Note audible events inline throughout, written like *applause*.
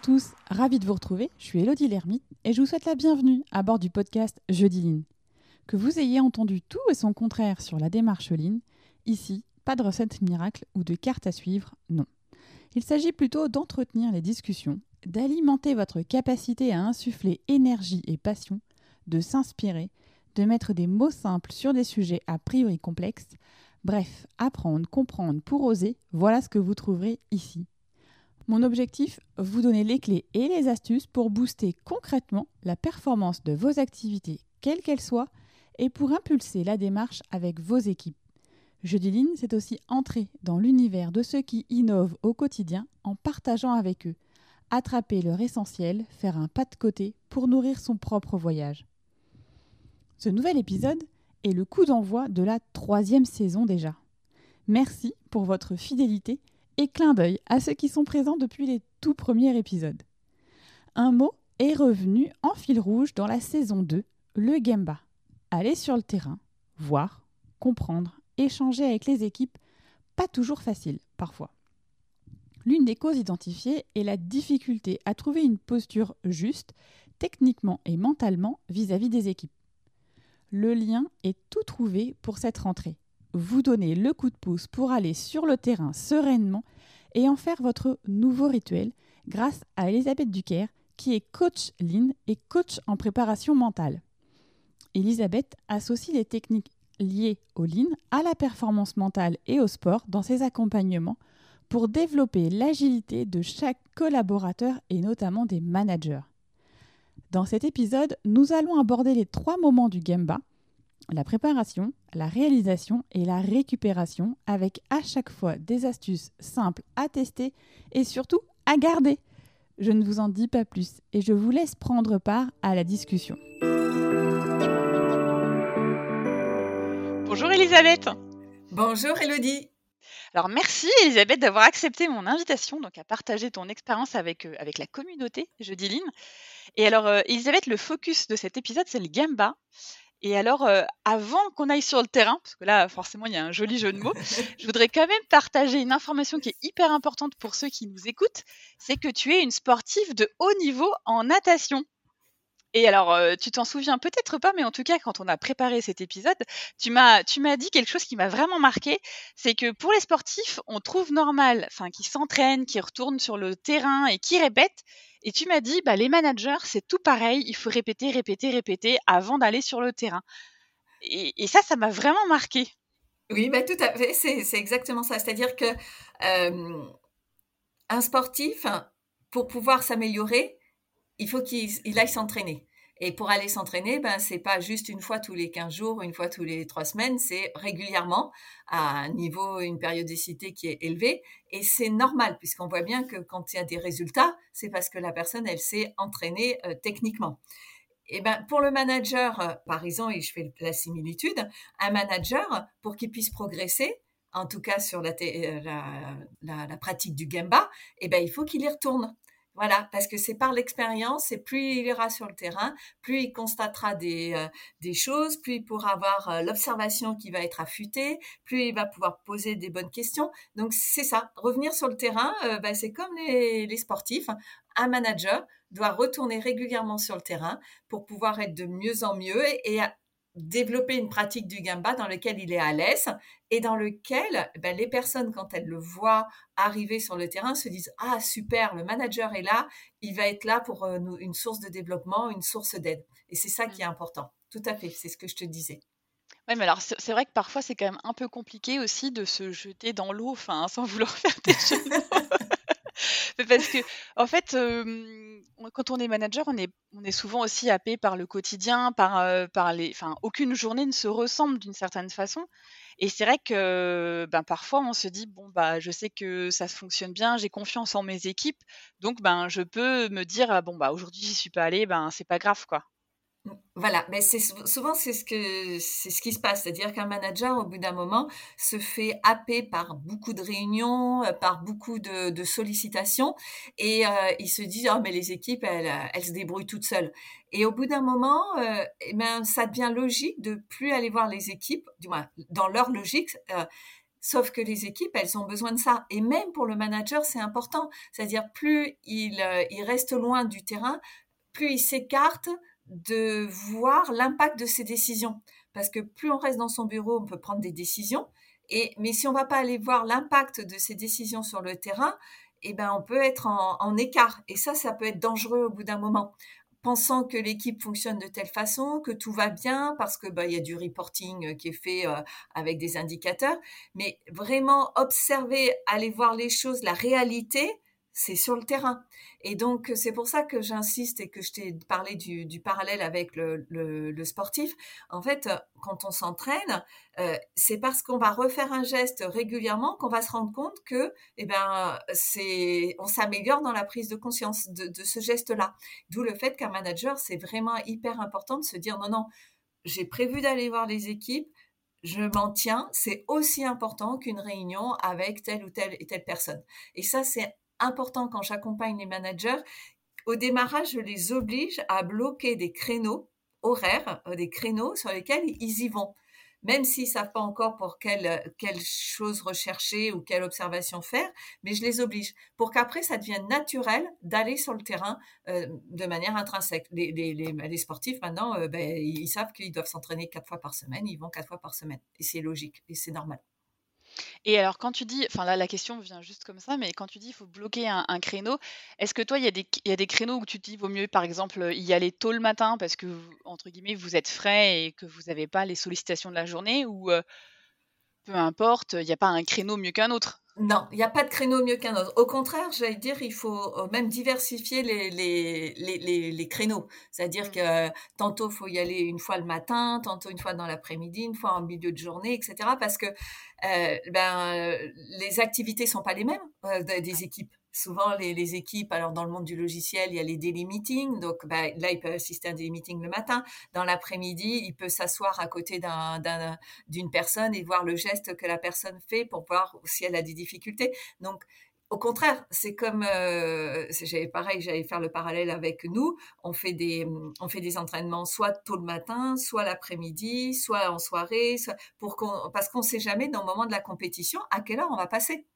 tous, ravi de vous retrouver. Je suis Elodie Lermite et je vous souhaite la bienvenue à bord du podcast Jeudi Lean. Que vous ayez entendu tout et son contraire sur la démarche Lean, ici, pas de recette miracle ou de carte à suivre, non. Il s'agit plutôt d'entretenir les discussions, d'alimenter votre capacité à insuffler énergie et passion, de s'inspirer, de mettre des mots simples sur des sujets a priori complexes. Bref, apprendre, comprendre pour oser, voilà ce que vous trouverez ici. Mon objectif, vous donner les clés et les astuces pour booster concrètement la performance de vos activités, quelles qu'elles soient, et pour impulser la démarche avec vos équipes. Jeudi Ligne, c'est aussi entrer dans l'univers de ceux qui innovent au quotidien en partageant avec eux, attraper leur essentiel, faire un pas de côté pour nourrir son propre voyage. Ce nouvel épisode est le coup d'envoi de la troisième saison déjà. Merci pour votre fidélité et clin d'œil à ceux qui sont présents depuis les tout premiers épisodes. Un mot est revenu en fil rouge dans la saison 2, le Gemba. Aller sur le terrain, voir, comprendre, échanger avec les équipes, pas toujours facile parfois. L'une des causes identifiées est la difficulté à trouver une posture juste, techniquement et mentalement, vis-à-vis des équipes. Le lien est tout trouvé pour cette rentrée. Vous donner le coup de pouce pour aller sur le terrain sereinement et en faire votre nouveau rituel grâce à Elisabeth Duquer, qui est coach lean et coach en préparation mentale. Elisabeth associe les techniques liées au lean à la performance mentale et au sport dans ses accompagnements pour développer l'agilité de chaque collaborateur et notamment des managers. Dans cet épisode, nous allons aborder les trois moments du Gemba, la préparation, la réalisation et la récupération avec à chaque fois des astuces simples à tester et surtout à garder. Je ne vous en dis pas plus et je vous laisse prendre part à la discussion. Bonjour Elisabeth. Bonjour Elodie. Alors merci Elisabeth d'avoir accepté mon invitation donc à partager ton expérience avec, euh, avec la communauté Jeudi Line. Et alors euh, Elisabeth, le focus de cet épisode c'est le Gamba. Et alors euh, avant qu'on aille sur le terrain, parce que là forcément il y a un joli jeu de mots, je voudrais quand même partager une information qui est hyper importante pour ceux qui nous écoutent, c'est que tu es une sportive de haut niveau en natation. Et alors, euh, tu t'en souviens peut-être pas, mais en tout cas, quand on a préparé cet épisode, tu m'as, dit quelque chose qui m'a vraiment marqué, c'est que pour les sportifs, on trouve normal, enfin, qui s'entraînent, qui retournent sur le terrain et qui répètent. Et tu m'as dit, bah, les managers, c'est tout pareil, il faut répéter, répéter, répéter avant d'aller sur le terrain. Et, ça, ça m'a vraiment marqué. Oui, bah, tout à fait, c'est, exactement ça. C'est-à-dire que euh, un sportif, pour pouvoir s'améliorer, il faut qu'il aille s'entraîner. Et pour aller s'entraîner, ben, c'est pas juste une fois tous les 15 jours, une fois tous les trois semaines, c'est régulièrement à un niveau, une périodicité qui est élevée. Et c'est normal, puisqu'on voit bien que quand il y a des résultats, c'est parce que la personne, elle s'est entraînée euh, techniquement. Et ben, pour le manager, euh, par exemple, et je fais la similitude, un manager, pour qu'il puisse progresser, en tout cas sur la, euh, pratique du Gemba, et ben, il faut qu'il y retourne. Voilà, parce que c'est par l'expérience et plus il ira sur le terrain, plus il constatera des, euh, des choses, plus il pourra avoir euh, l'observation qui va être affûtée, plus il va pouvoir poser des bonnes questions. Donc c'est ça, revenir sur le terrain, euh, ben, c'est comme les, les sportifs. Un manager doit retourner régulièrement sur le terrain pour pouvoir être de mieux en mieux et, et développer une pratique du gamba dans lequel il est à l'aise et dans lequel ben, les personnes, quand elles le voient arriver sur le terrain, se disent Ah, super, le manager est là, il va être là pour euh, une source de développement, une source d'aide. Et c'est ça qui est mmh. important. Tout à fait, c'est ce que je te disais. Oui, mais alors c'est vrai que parfois c'est quand même un peu compliqué aussi de se jeter dans l'eau, enfin, sans vouloir *laughs* faire des choses. *laughs* parce que, en fait, quand on est manager, on est, souvent aussi happé par le quotidien, par, par les. Enfin, aucune journée ne se ressemble d'une certaine façon. Et c'est vrai que ben, parfois, on se dit bon, bah, je sais que ça fonctionne bien, j'ai confiance en mes équipes, donc ben, je peux me dire «Ah bon, bah, aujourd'hui, j'y suis pas allé, ben, c'est pas grave, quoi. Voilà, mais c'est souvent c'est ce que c'est ce qui se passe, c'est-à-dire qu'un manager au bout d'un moment se fait happer par beaucoup de réunions, euh, par beaucoup de, sollicitations, et euh, il se dit oh mais les équipes elles, elles se débrouillent toutes seules. Et au bout d'un moment, euh, eh ben ça devient logique de plus aller voir les équipes, du moins dans leur logique, Sauf que les équipes, elles ont besoin de ça. Et même pour le manager, c'est important. C'est-à-dire, plus il, euh, il reste loin du terrain, plus il s'écarte de voir l'impact de ses décisions. Parce que plus on reste dans son bureau, on peut prendre des décisions. Et, mais si on va pas aller voir l'impact de ces décisions sur le terrain, eh ben, on peut être en, en écart. Et ça, ça peut être dangereux au bout d'un moment pensant que l'équipe fonctionne de telle façon, que tout va bien, parce que bah, il y a du reporting euh, qui est fait euh, avec des indicateurs, mais vraiment observer, aller voir les choses, la réalité, c'est sur le terrain. Et donc, c'est pour ça que j'insiste et que je t'ai parlé du, parallèle avec le, sportif. En fait, quand on s'entraîne, euh, c'est parce qu'on va refaire un geste régulièrement qu'on va se rendre compte que, eh ben, c'est, on s'améliore dans la prise de conscience de, de ce geste-là. D'où le fait qu'un manager, c'est vraiment hyper important de se dire non, non, j'ai prévu d'aller voir les équipes, je m'en tiens, c'est aussi important qu'une réunion avec telle ou telle et telle personne. Et ça, c'est important quand j'accompagne les managers. Au démarrage, je les oblige à bloquer des créneaux horaires, euh, des créneaux sur lesquels ils y vont. Même s'ils savent pas encore pour quelle, chose rechercher ou quelle observation faire, mais je les oblige pour qu'après ça devienne naturel d'aller sur le terrain euh, de manière intrinsèque. Les, sportifs maintenant, euh, ben, ils savent qu'ils doivent s'entraîner quatre fois par semaine, ils vont quatre fois par semaine et c'est logique et c'est normal. Et alors quand tu dis enfin là, la question vient juste comme ça, mais quand tu dis: «Il faut bloquer un créneau», est-ce que toi, il y a des créneaux où tu te dis: «Vaut mieux, par exemple, y aller tôt le matin parce que entre guillemets, «vous êtes frais» et que vous n'avez pas les sollicitations de la journée» ou, peu importe, il n'y a pas un créneau mieux qu'un autre? Non, il n'y a pas de créneau mieux qu'un autre. Au contraire, j'allais dire, il faut euh, même diversifier les, les, les, les, créneaux. C'est-à-dire mmh. que tantôt, il faut y aller une fois le matin, tantôt une fois dans l'après-midi, une fois en milieu de journée, etc. Parce que euh, ben, les activités sont pas les mêmes euh, des équipes souvent les, équipes, alors dans le monde du logiciel, il y a les daily meetings, donc bah, là, il peut assister à un daily meeting le matin. Dans l'après-midi, il peut s'asseoir à côté d'une personne et voir le geste que la personne fait pour voir si elle a des difficultés. Donc, au contraire, c'est comme, euh, j'avais pareil, j'allais faire le parallèle avec nous. On fait des, on fait des entraînements soit tôt le matin, soit l'après-midi, soit en soirée, pour qu'on, parce qu'on sait jamais dans le moment de la compétition à quelle heure on va passer.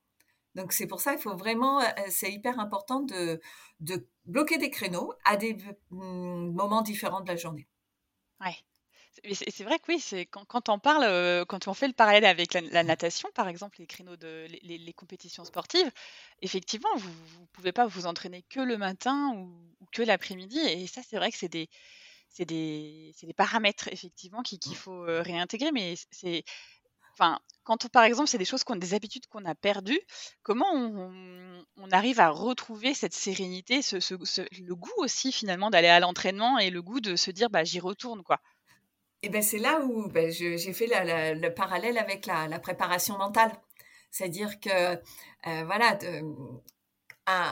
Donc c'est pour ça il faut vraiment, euh, c'est hyper important de, de bloquer des créneaux à des mmh, moments différents de la journée. Ouais. C'est vrai que oui, c'est quand, quand, on parle, euh, quand on fait le parallèle avec la, natation, par exemple, les créneaux de les, les compétitions sportives, effectivement, vous ne pouvez pas vous entraîner que le matin ou, que l'après-midi. Et ça, c'est vrai que c'est des, des, des, paramètres, effectivement, qu'il faut euh, réintégrer. Mais c'est Quand par exemple, c'est des choses qu'on des habitudes qu'on a perdues, comment on, arrive à retrouver cette sérénité, le goût aussi finalement d'aller à l'entraînement et le goût de se dire bah j'y retourne quoi? Et ben c'est là où ben, j'ai fait le parallèle avec la, préparation mentale, c'est-à-dire que euh, voilà.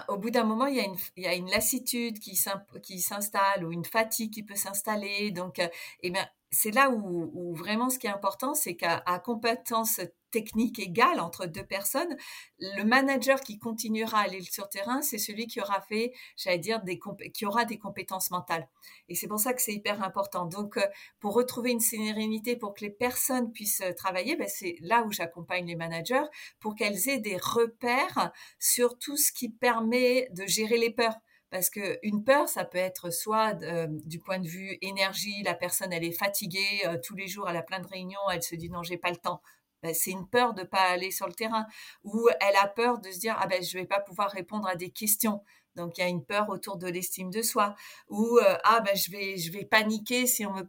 au bout d'un moment, il y, a une, lassitude qui s'installe ou une fatigue qui peut s'installer. Donc, euh, eh ben, c'est là où, vraiment ce qui est important, c'est qu'à compétence technique égale entre deux personnes, le manager qui continuera à aller sur terrain, c'est celui qui aura fait, j'allais dire, des qui aura des compétences mentales. Et c'est pour ça que c'est hyper important. Donc, euh, pour retrouver une sérénité, pour que les personnes puissent euh, travailler, ben c'est là où j'accompagne les managers pour qu'elles aient des repères sur tout ce qui permet de gérer les peurs parce que une peur, ça peut être soit euh, du point de vue énergie, la personne elle est fatiguée euh, tous les jours, elle a plein de réunions, elle se dit non j'ai pas le temps. Ben, c'est une peur de pas aller sur le terrain, ou elle a peur de se dire ah ben je vais pas pouvoir répondre à des questions. Donc il y a une peur autour de l'estime de soi, ou euh, ah ben je vais je vais paniquer si on me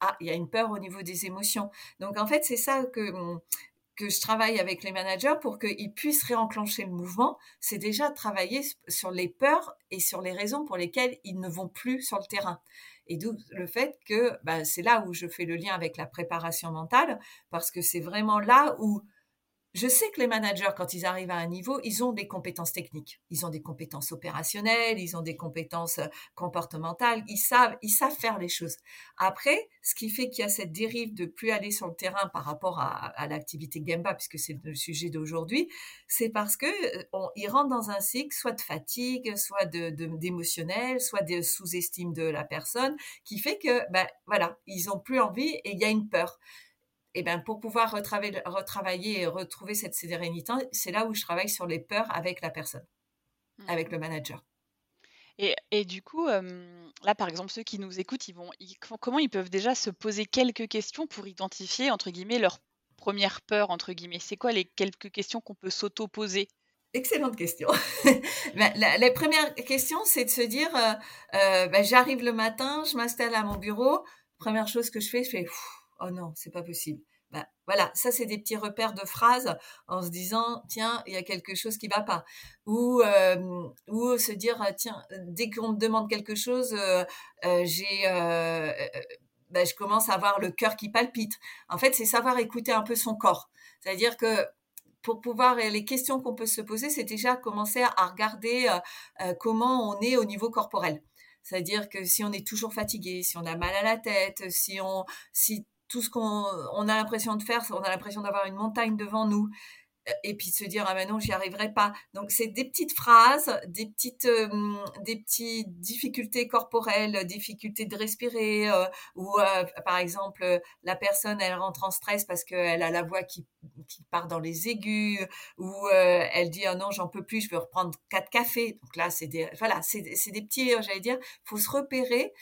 ah il y a une peur au niveau des émotions. Donc en fait c'est ça que que je travaille avec les managers pour qu'ils puissent réenclencher le mouvement, c'est déjà travailler sur les peurs et sur les raisons pour lesquelles ils ne vont plus sur le terrain. Et d'où le fait que bah, c'est là où je fais le lien avec la préparation mentale, parce que c'est vraiment là où je sais que les managers, quand ils arrivent à un niveau, ils ont des compétences techniques, ils ont des compétences opérationnelles, ils ont des compétences euh, comportementales, ils savent, ils savent faire les choses. Après, ce qui fait qu'il y a cette dérive de plus aller sur le terrain par rapport à, l'activité Gemba, puisque c'est le sujet d'aujourd'hui, c'est parce que euh, ils rentrent dans un cycle soit de fatigue, soit d'émotionnel, soit de sous-estime de la personne, qui fait que, ben voilà, ils ont plus envie et il y a une peur et ben pour pouvoir retravailler, retravailler et retrouver cette sérénité, c'est là où je travaille sur les peurs avec la personne, mmh. avec le manager. Et, et du coup, là, par exemple, ceux qui nous écoutent, ils vont, comment ils peuvent déjà se poser quelques questions pour identifier, entre guillemets, leur première peur, entre guillemets? C'est quoi les quelques questions qu'on peut s'auto-poser? Excellente question. *laughs* Ben, la, première question, c'est de se dire, euh, euh, ben, j'arrive le matin, je m'installe à mon bureau, première chose que je fais, je fais, oh non, c'est pas possible. Ben, voilà, ça c'est des petits repères de phrases en se disant tiens il y a quelque chose qui va pas ou euh, ou se dire tiens dès qu'on me demande quelque chose j'ai je commence à avoir le cœur qui palpite. En fait, c'est savoir écouter un peu son corps. C'est-à-dire que pour pouvoir les questions qu'on peut se poser, c'est déjà commencer à regarder euh, euh, comment on est au niveau corporel. C'est-à-dire que si on est toujours fatigué, si on a mal à la tête, si on si tout ce qu'on on a l'impression de faire, on a l'impression d'avoir une montagne devant nous, et puis se dire ah ben non j'y arriverai pas. Donc c'est des petites phrases des petites euh, des petites difficultés corporelles difficultés de respirer euh, ou euh, par exemple la personne elle rentre en stress parce qu'elle a la voix qui, qui part dans les aigus ou elle dit ah non j'en peux plus je veux reprendre quatre cafés. Donc là c'est des voilà c'est des petits j'allais dire. Faut se repérer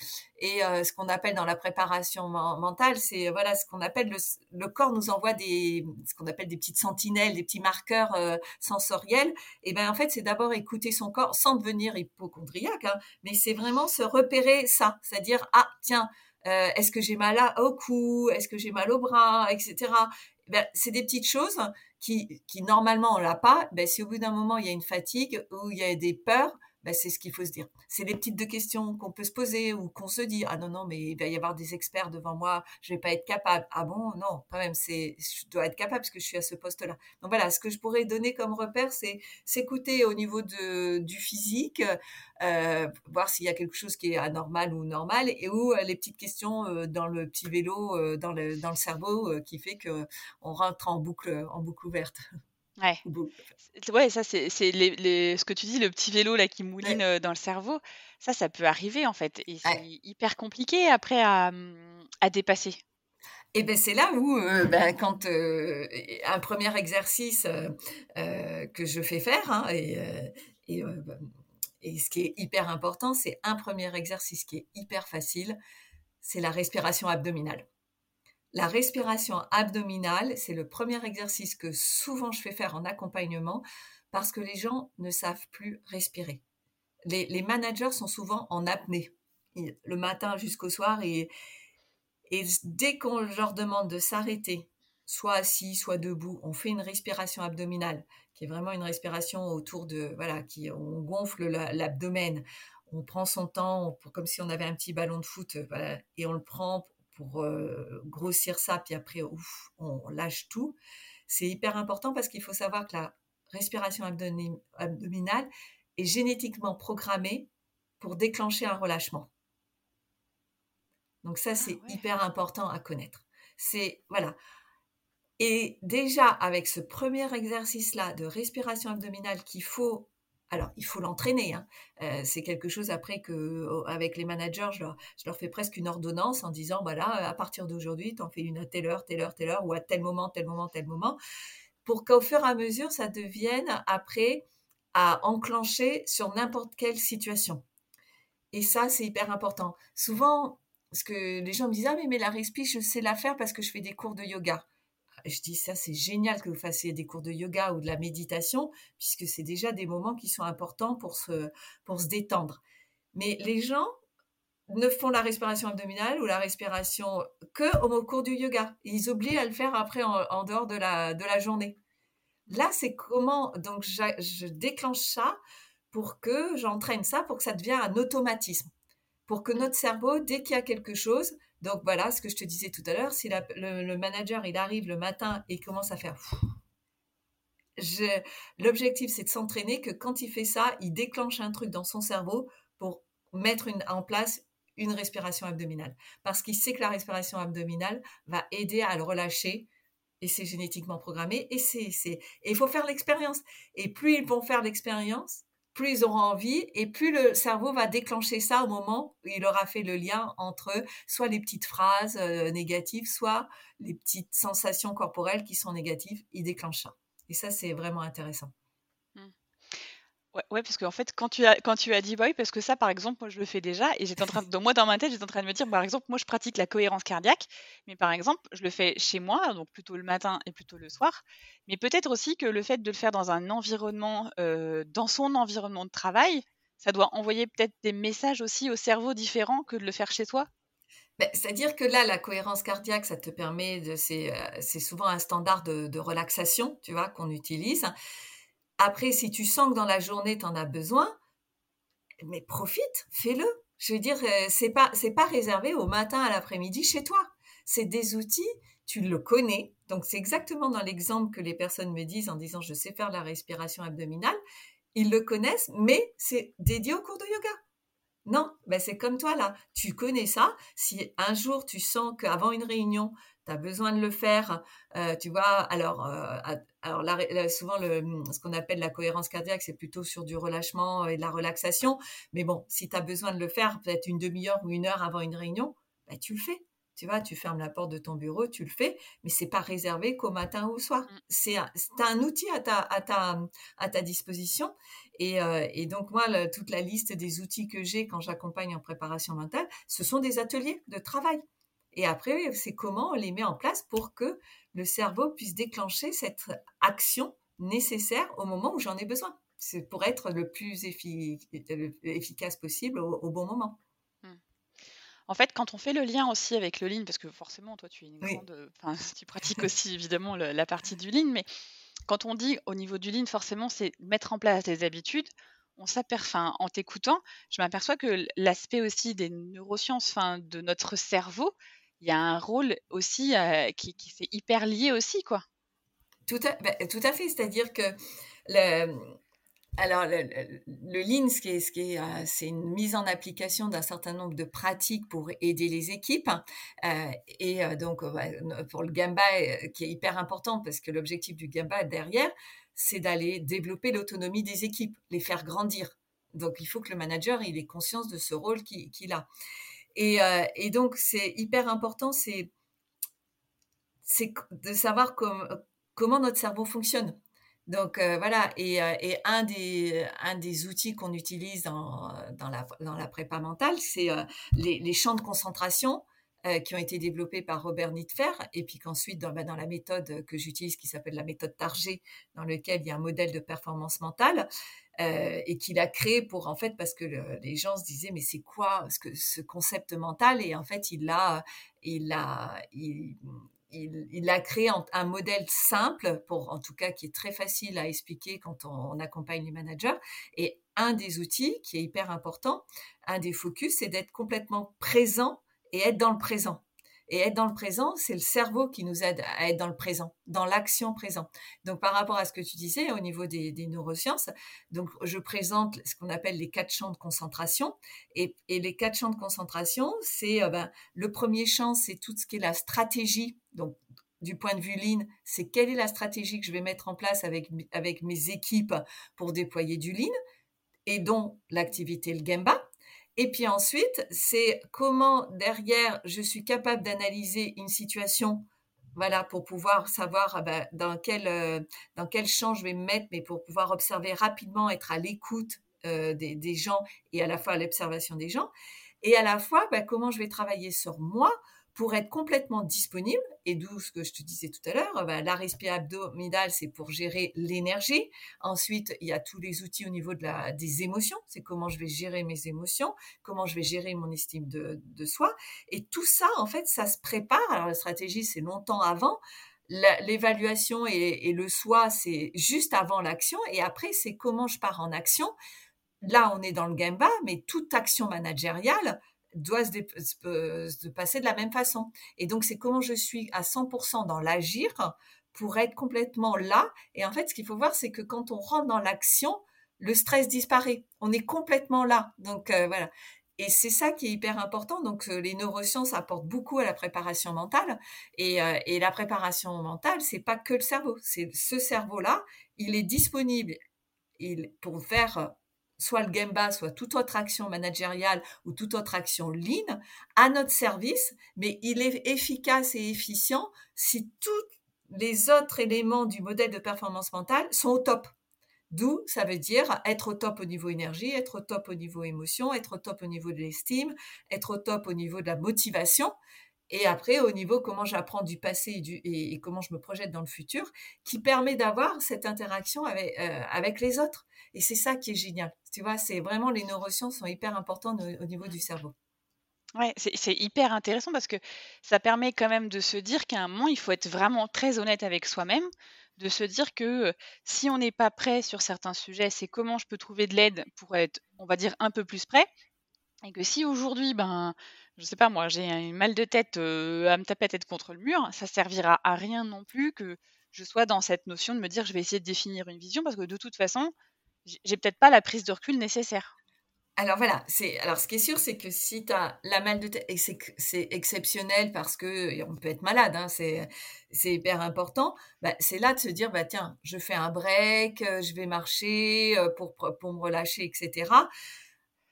et euh, ce qu'on appelle dans la préparation mentale, c'est voilà ce qu'on appelle le, le, corps nous envoie des ce qu'on appelle des petites sentinelles, des petits marqueurs euh, sensoriels. Et ben en fait, c'est d'abord écouter son corps sans devenir hypochondriaque, hein, mais c'est vraiment se repérer ça, c'est-à-dire ah tiens, euh, est-ce que j'ai mal au cou, est-ce que j'ai mal au bras, etc. Ben, c'est des petites choses qui, qui normalement on l'a pas. Ben, si au bout d'un moment il y a une fatigue ou il y a des peurs, ben, c'est ce qu'il faut se dire. C'est des petites de questions qu'on peut se poser ou qu'on se dit ah non non mais il va y avoir des experts devant moi, je vais pas être capable. Ah bon? Non quand même c'est je dois être capable parce que je suis à ce poste-là. Donc voilà ce que je pourrais donner comme repère c'est s'écouter au niveau de du physique, euh, voir s'il y a quelque chose qui est anormal ou normal et ou euh, les petites questions euh, dans le petit vélo euh, dans le dans le cerveau qui fait que on rentre en boucle en boucle ouverte. Ouais. Ouais, ça, c'est les les ce que tu dis, le petit vélo là qui mouline, dans le cerveau, ça, ça peut arriver en fait et c'est hyper compliqué après à, mmh, à dépasser. Et ben c'est là où, ben, quand, un premier exercice, que je fais faire, hein, et et ben, et ce qui est hyper important, c'est un premier exercice qui est hyper facile, c'est la respiration abdominale. La respiration abdominale, c'est le premier exercice que souvent je fais faire en accompagnement parce que les gens ne savent plus respirer. Les, managers sont souvent en apnée le matin jusqu'au soir et, dès qu'on leur demande de s'arrêter, soit assis, soit debout, on fait une respiration abdominale qui est vraiment une respiration autour de voilà qui on gonfle l'abdomen, on prend son temps comme si on avait un petit ballon de foot et on le prend pour euh, grossir ça, puis après, ouf, on lâche tout. C'est hyper important parce qu'il faut savoir que la respiration abdominale est génétiquement programmée pour déclencher un relâchement. Donc ça, ah c'est hyper important à connaître. C'est voilà. Et déjà avec ce premier exercice-là de respiration abdominale qu'il faut alors, il faut l'entraîner. Hein. Euh, c'est quelque chose après que, avec les managers, je leur, fais presque une ordonnance en disant, voilà, bah à partir d'aujourd'hui, tu en fais une à telle heure, telle heure, telle heure, ou à tel moment, tel moment, tel moment, pour qu'au fur et à mesure, ça devienne après à enclencher sur n'importe quelle situation. Et ça, c'est hyper important. Souvent, parce que les gens me disent, ah mais, mais la respi, je sais la faire parce que je fais des cours de yoga je dis ça, c'est génial que vous fassiez des cours de yoga ou de la méditation, puisque c'est déjà des moments qui sont importants pour se, pour se détendre. Mais les gens ne font la respiration abdominale ou la respiration que au cours du yoga. Ils oublient à le faire après en, dehors de la, de la journée. Là, c'est comment, donc je déclenche ça pour que j'entraîne ça, pour que ça devienne un automatisme. Pour que notre cerveau, dès qu'il y a quelque chose, donc voilà, ce que je te disais tout à l'heure, si le, manager arrive le matin et commence à faire l'objectif c'est de s'entraîner que quand il fait ça, il déclenche un truc dans son cerveau pour mettre en place une respiration abdominale. Parce qu'il sait que la respiration abdominale va aider à le relâcher et c'est génétiquement programmé et il faut faire l'expérience. Et plus ils vont faire l'expérience, plus ils auront envie et plus le cerveau va déclencher ça au moment où il aura fait le lien entre soit les petites phrases euh, négatives, soit les petites sensations corporelles qui sont négatives, il déclenche ça. Et ça, c'est vraiment intéressant. Ouais, ouais, parce qu'en fait, quand tu as dit boy, parce que ça, par exemple, moi, je le fais déjà et moi, dans ma tête, j'étais en train de me dire, par exemple, moi, je pratique la cohérence cardiaque, mais par exemple, je le fais chez moi, donc plutôt le matin et plutôt le soir. Mais peut-être aussi que le fait de le faire dans un environnement, euh, dans son environnement de travail, ça doit envoyer peut-être des messages aussi au cerveau différents que de le faire chez soi? Ben, c'est-à-dire que là, la cohérence cardiaque, ça te permet de c'est, euh, souvent un standard de relaxation, tu vois, qu'on utilise. Après, si tu sens que dans la journée, tu en as besoin, mais profite, fais-le. Je veux dire, euh, c'est pas, c'est pas réservé au matin, à l'après-midi chez toi. C'est des outils, tu le connais. Donc, c'est exactement dans l'exemple que les personnes me disent en disant je sais faire la respiration abdominale. Ils le connaissent, mais c'est dédié au cours de yoga. Non, ben c'est comme toi là. Tu connais ça. Si un jour tu sens qu'avant une réunion, tu as besoin de le faire, euh, tu vois, alors, euh, alors souvent le, ce qu'on appelle la cohérence cardiaque, c'est plutôt sur du relâchement et de la relaxation. Mais bon, si tu as besoin de le faire peut-être une demi-heure ou une heure avant une réunion, ben, tu le fais. Tu vois, tu fermes la porte de ton bureau, tu le fais, mais c'est pas réservé qu'au matin ou au soir. Mmh. C'est un, un, outil à ta, à ta, à ta disposition. Et, euh, et donc moi, toute la liste des outils que j'ai quand j'accompagne en préparation mentale, ce sont des ateliers de travail. Et après, c'est comment on les met en place pour que le cerveau puisse déclencher cette action nécessaire au moment où j'en ai besoin. C'est pour être le plus efficace possible au, bon moment. Mmh. En fait, quand on fait le lien aussi avec le lean, parce que forcément, toi, tu es une grande, tu pratiques aussi *laughs* évidemment la partie du lean, mais quand on dit au niveau du lean, forcément, c'est mettre en place des habitudes on s'aperçoit, en t'écoutant, je m'aperçois que l'aspect aussi des neurosciences, de notre cerveau, il y a un rôle aussi qui, qui c'est hyper lié aussi, quoi. Tout à, bah, tout à fait, c'est-à-dire que le, alors le, le, Lean, ce qui est, est, c'est une mise en application d'un certain nombre de pratiques pour aider les équipes. Euh, et donc pour le Gamba, qui est hyper important parce que l'objectif du Gamba derrière, c'est d'aller développer l'autonomie des équipes, les faire grandir. Donc il faut que le manager il ait conscience de ce rôle qu'il a. Euh, et, donc, c'est hyper important, c'est de savoir comment notre cerveau fonctionne. Donc euh, voilà, et, euh, et, un, des, un des outils qu'on utilise dans, dans, la, dans la prépa mentale, c'est les, les, champs de concentration qui ont été développés par Robert Nitfer, et puis qu'ensuite, dans, bah, dans la méthode que j'utilise, qui s'appelle la méthode Target, dans lequel il y a un modèle de performance mentale, euh, et qu'il a créé pour en fait parce que les gens se disaient mais c'est quoi ce, concept mental? Et en fait il l'a il a il, il, créé un modèle simple pour en tout cas qui est très facile à expliquer quand on, accompagne les managers. Et un des outils qui est hyper important un des focus c'est d'être complètement présent et être dans le présent et être dans le présent, c'est le cerveau qui nous aide à être dans le présent, dans l'action présent. Donc, par rapport à ce que tu disais au niveau des, neurosciences, donc je présente ce qu'on appelle les quatre champs de concentration. Et, les quatre champs de concentration, c'est euh, ben, le premier champ, c'est tout ce qui est la stratégie. Donc, du point de vue lean, c'est quelle est la stratégie que je vais mettre en place avec, avec mes équipes pour déployer du lean et dont l'activité le Gemba. Et puis ensuite, c'est comment derrière je suis capable d'analyser une situation, voilà, pour pouvoir savoir ah ben, dans quel euh, dans quel champ je vais me mettre, mais pour pouvoir observer rapidement, être à l'écoute euh, des, gens et à la fois à l'observation des gens, et à la fois ben, comment je vais travailler sur moi pour être complètement disponible, et d'où ce que je te disais tout à l'heure, bah, la respiration abdominale, c'est pour gérer l'énergie. Ensuite, il y a tous les outils au niveau de la, des émotions, c'est comment je vais gérer mes émotions, comment je vais gérer mon estime de, soi. Et tout ça, en fait, ça se prépare. Alors la stratégie, c'est longtemps avant. L'évaluation et, et le soi, c'est juste avant l'action. Et après, c'est comment je pars en action. Là, on est dans le Gemba, mais toute action managériale, doit se, passer de la même façon. Et donc, c'est comment je suis à 100% dans l'agir pour être complètement là. Et en fait, ce qu'il faut voir, c'est que quand on rentre dans l'action, le stress disparaît. On est complètement là. Donc, euh, voilà. Et c'est ça qui est hyper important. Donc, euh, les neurosciences apportent beaucoup à la préparation mentale. Et, euh, et la préparation mentale, c'est pas que le cerveau. C'est ce cerveau-là, il est disponible il, pour faire soit le Gemba, soit toute autre action managériale ou toute autre action lean à notre service, mais il est efficace et efficient si tous les autres éléments du modèle de performance mentale sont au top. D'où ça veut dire être au top au niveau énergie, être au top au niveau émotion, être au top au niveau de l'estime, être au top au niveau de la motivation. Et après, au niveau comment j'apprends du passé et, comment je me projette dans le futur, qui permet d'avoir cette interaction avec, euh, avec les autres. Et c'est ça qui est génial. Tu vois, c'est vraiment les neurosciences sont hyper importantes au, niveau du cerveau. Ouais, c'est hyper intéressant parce que ça permet quand même de se dire qu'à un moment, il faut être vraiment très honnête avec soi-même, de se dire que si on n'est pas prêt sur certains sujets, c'est comment je peux trouver de l'aide pour être, on va dire, un peu plus prêt. Et que si aujourd'hui, ben, je sais pas moi, j'ai un mal de tête à me taper la tête contre le mur, ça servira à rien non plus que je sois dans cette notion de me dire je vais essayer de définir une vision parce que de toute façon, j'ai peut-être pas la prise de recul nécessaire. Alors voilà, alors ce qui est sûr, c'est que si tu as la mal de tête, et c'est exceptionnel parce que on peut être malade, hein, c'est hyper important, bah, c'est là de se dire, bah, tiens, je fais un break, je vais marcher pour, pour me relâcher, etc.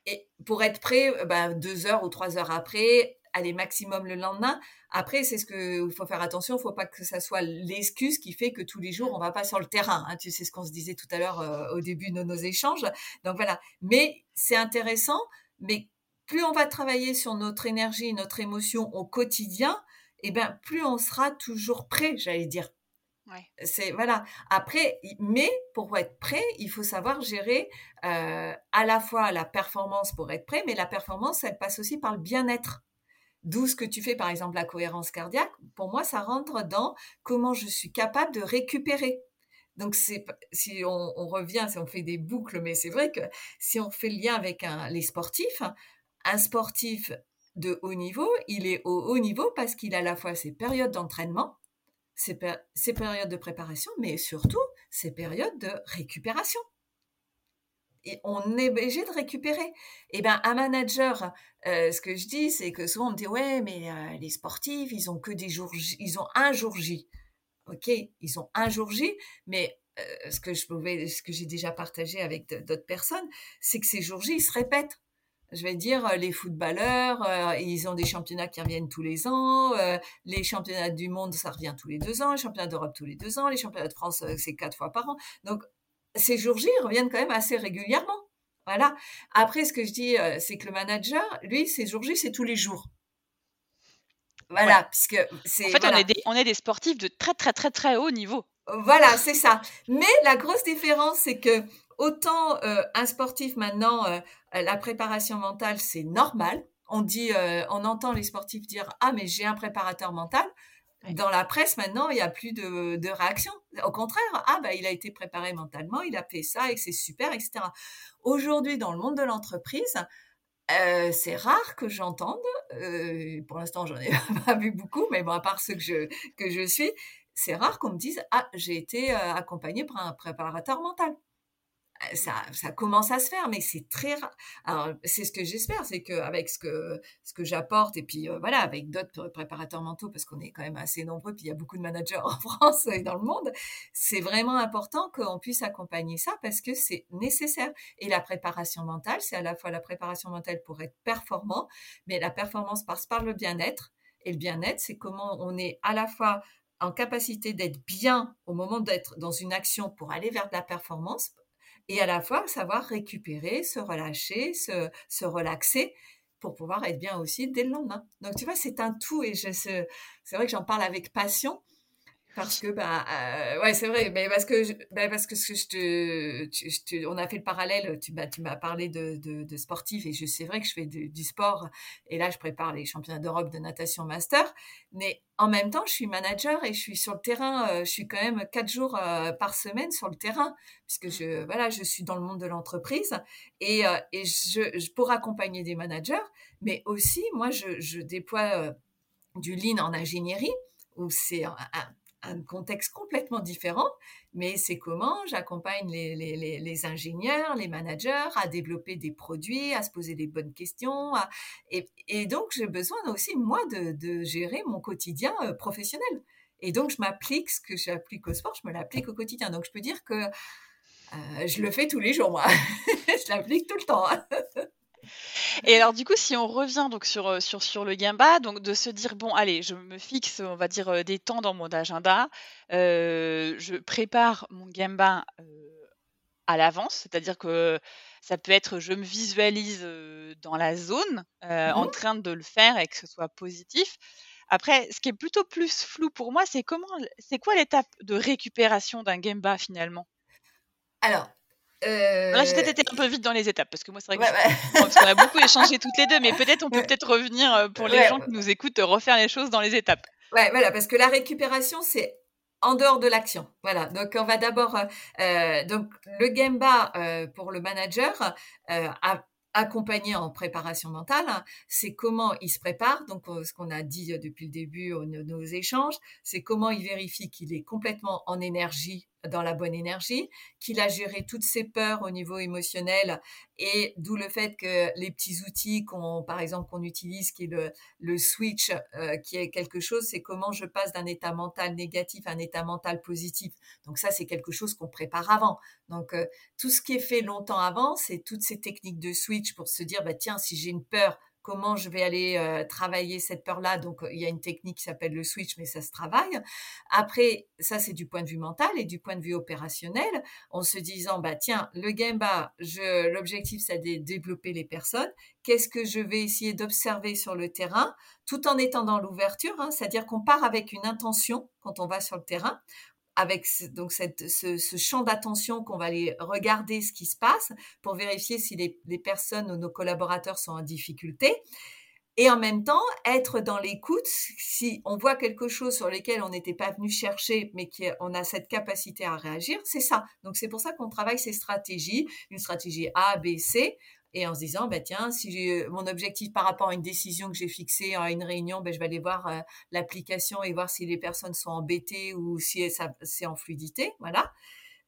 Et pour être prêt, bah, deux heures ou trois heures après, aller maximum le lendemain. Après, c'est ce qu'il faut faire attention. Il ne faut pas que ça soit l'excuse qui fait que tous les jours, on ne va pas sur le terrain. Hein. Tu sais ce qu'on se disait tout à l'heure euh, au début de nos échanges. Donc voilà. Mais c'est intéressant. Mais plus on va travailler sur notre énergie, notre émotion au quotidien, et eh ben plus on sera toujours prêt, j'allais dire. C'est voilà. Après, mais pour être prêt, il faut savoir gérer euh, à la fois la performance pour être prêt, mais la performance, elle passe aussi par le bien-être. D'où ce que tu fais, par exemple, la cohérence cardiaque. Pour moi, ça rentre dans comment je suis capable de récupérer. Donc, si on, revient, si on fait des boucles, mais c'est vrai que si on fait le lien avec les sportifs, un sportif de haut niveau, il est au haut niveau parce qu'il a à la fois ses périodes d'entraînement, ses, ses périodes de préparation, mais surtout ses périodes de récupération et on est obligé de récupérer. Et eh ben un manager, euh, ce que je dis, c'est que souvent on me dit ouais, mais euh, les sportifs, ils ont que des jours, ils ont un jour J. Ok, ils ont un jour J, mais euh, ce que je pouvais, ce que j'ai déjà partagé avec d'autres personnes, c'est que ces jours J, ils se répètent. Je vais dire, les footballeurs, ils ont des championnats qui reviennent tous les ans. les championnats du monde, ça revient tous les deux ans. Les championnats d'Europe tous les deux ans. Les championnats de France, c'est quatre fois par an. Donc, ces jours J reviennent quand même assez régulièrement. Voilà. Après, ce que je dis, euh, c'est que le manager, lui, ces jours J, c'est tous les jours. Voilà, puisque c'est. En fait, on, est des, on est des sportifs de très, très, très, très haut niveau. Voilà, c'est ça. Mais la grosse différence, c'est que autant euh, un sportif maintenant, euh, la préparation mentale, c'est normal. On dit, on entend les sportifs dire ah mais j'ai un préparateur mental. Dans la presse, maintenant, il n'y a plus de, de réaction. Au contraire, ah bah il a été préparé mentalement, il a fait ça et c'est super, etc. Aujourd'hui, dans le monde de l'entreprise, euh, c'est rare que j'entende, euh, pour l'instant j'en ai *laughs* pas vu beaucoup, mais bon, à part ceux que je, que je suis, c'est rare qu'on me dise Ah, j'ai été euh, accompagné par un préparateur mental ça, commence à se faire, mais c'est très rare. C'est ce que j'espère, c'est qu'avec ce que, ce que j'apporte, et puis euh, voilà, avec d'autres préparateurs mentaux, parce qu'on est quand même assez nombreux, puis il y a beaucoup de managers *laughs* en France et dans le monde, c'est vraiment important qu'on puisse accompagner ça parce que c'est nécessaire. Et la préparation mentale, c'est à la fois la préparation mentale pour être performant, mais la performance passe par le bien-être. Et le bien-être, c'est comment on est à la fois en capacité d'être bien au moment d'être dans une action pour aller vers de la performance, et à la fois savoir récupérer, se relâcher, se, se relaxer pour pouvoir être bien aussi dès le lendemain. Donc tu vois, c'est un tout et c'est vrai que j'en parle avec passion parce que bah euh, ouais c'est vrai mais parce que bah, parce que ce que je te, je te, on a fait le parallèle tu bah, tu m'as parlé de, de, de sportif et je c'est vrai que je fais du sport et là je prépare les championnats d'Europe de natation master mais en même temps je suis manager et je suis sur le terrain euh, je suis quand même quatre jours euh, par semaine sur le terrain puisque je voilà je suis dans le monde de l'entreprise et et je, je, pour accompagner des managers mais aussi moi je, je déploie du lean en ingénierie où c'est un, un contexte complètement différent, mais c'est comment j'accompagne les, les, les, ingénieurs, les managers à développer des produits, à se poser des bonnes questions. et, et, donc, j'ai besoin aussi, moi, de, de gérer mon quotidien euh, professionnel. Et donc, je m'applique ce que j'applique au sport, je me l'applique au quotidien. Donc, je peux dire que je le fais tous les jours, moi. *laughs* je l'applique tout le temps. Et alors du coup, si on revient donc sur, sur, sur le Gemba, donc de se dire bon, allez, je me fixe, on va dire des temps dans mon agenda, je prépare mon Gemba à l'avance, c'est-à-dire que ça peut être je me visualise dans la zone en mmh train de le faire et que ce soit positif. Après, ce qui est plutôt plus flou pour moi, c'est comment, c'est quoi l'étape de récupération d'un Gemba finalement? Alors, euh... Là, j'ai peut-être été un peu vite dans les étapes parce que moi, c'est vrai que parce qu'on a beaucoup échangé toutes les deux, mais peut-être on peut peut-être revenir pour les gens qui nous écoutent, refaire les choses dans les étapes. Ouais, voilà, parce que la récupération, c'est en dehors de l'action. Voilà. Donc, on va d'abord, euh, donc le Gemba euh, pour le manager euh, a accompagné en préparation mentale, c'est comment il se prépare. Donc, ce qu'on a dit depuis le début de nos échanges, c'est comment il vérifie qu'il est complètement en énergie dans la bonne énergie, qu'il a géré toutes ses peurs au niveau émotionnel et d'où le fait que les petits outils qu'on, par exemple, qu'on utilise, qui est le, le switch, euh, qui est quelque chose, c'est comment je passe d'un état mental négatif à un état mental positif. Donc ça, c'est quelque chose qu'on prépare avant. Donc euh, tout ce qui est fait longtemps avant, c'est toutes ces techniques de switch pour se dire, bah tiens, si j'ai une peur, comment je vais aller euh, travailler cette peur-là. Donc, il y a une technique qui s'appelle le switch, mais ça se travaille. Après, ça, c'est du point de vue mental et du point de vue opérationnel, en se disant, bah, tiens, le Gemba, l'objectif, c'est de développer les personnes. Qu'est-ce que je vais essayer d'observer sur le terrain, tout en étant dans l'ouverture, hein, c'est-à-dire qu'on part avec une intention quand on va sur le terrain avec donc cette, ce, champ d'attention qu'on va aller regarder ce qui se passe pour vérifier si les, personnes ou nos collaborateurs sont en difficulté. Et en même temps, être dans l'écoute, si on voit quelque chose sur lequel on n'était pas venu chercher, mais qu'on a cette capacité à réagir, c'est ça. Donc c'est pour ça qu'on travaille ces stratégies, une stratégie A, B, C, et en se disant, bah, tiens, si j'ai mon objectif par rapport à une décision que j'ai fixée à une réunion, ben, je vais aller voir euh, l'application et voir si les personnes sont embêtées ou si c'est en fluidité. Voilà.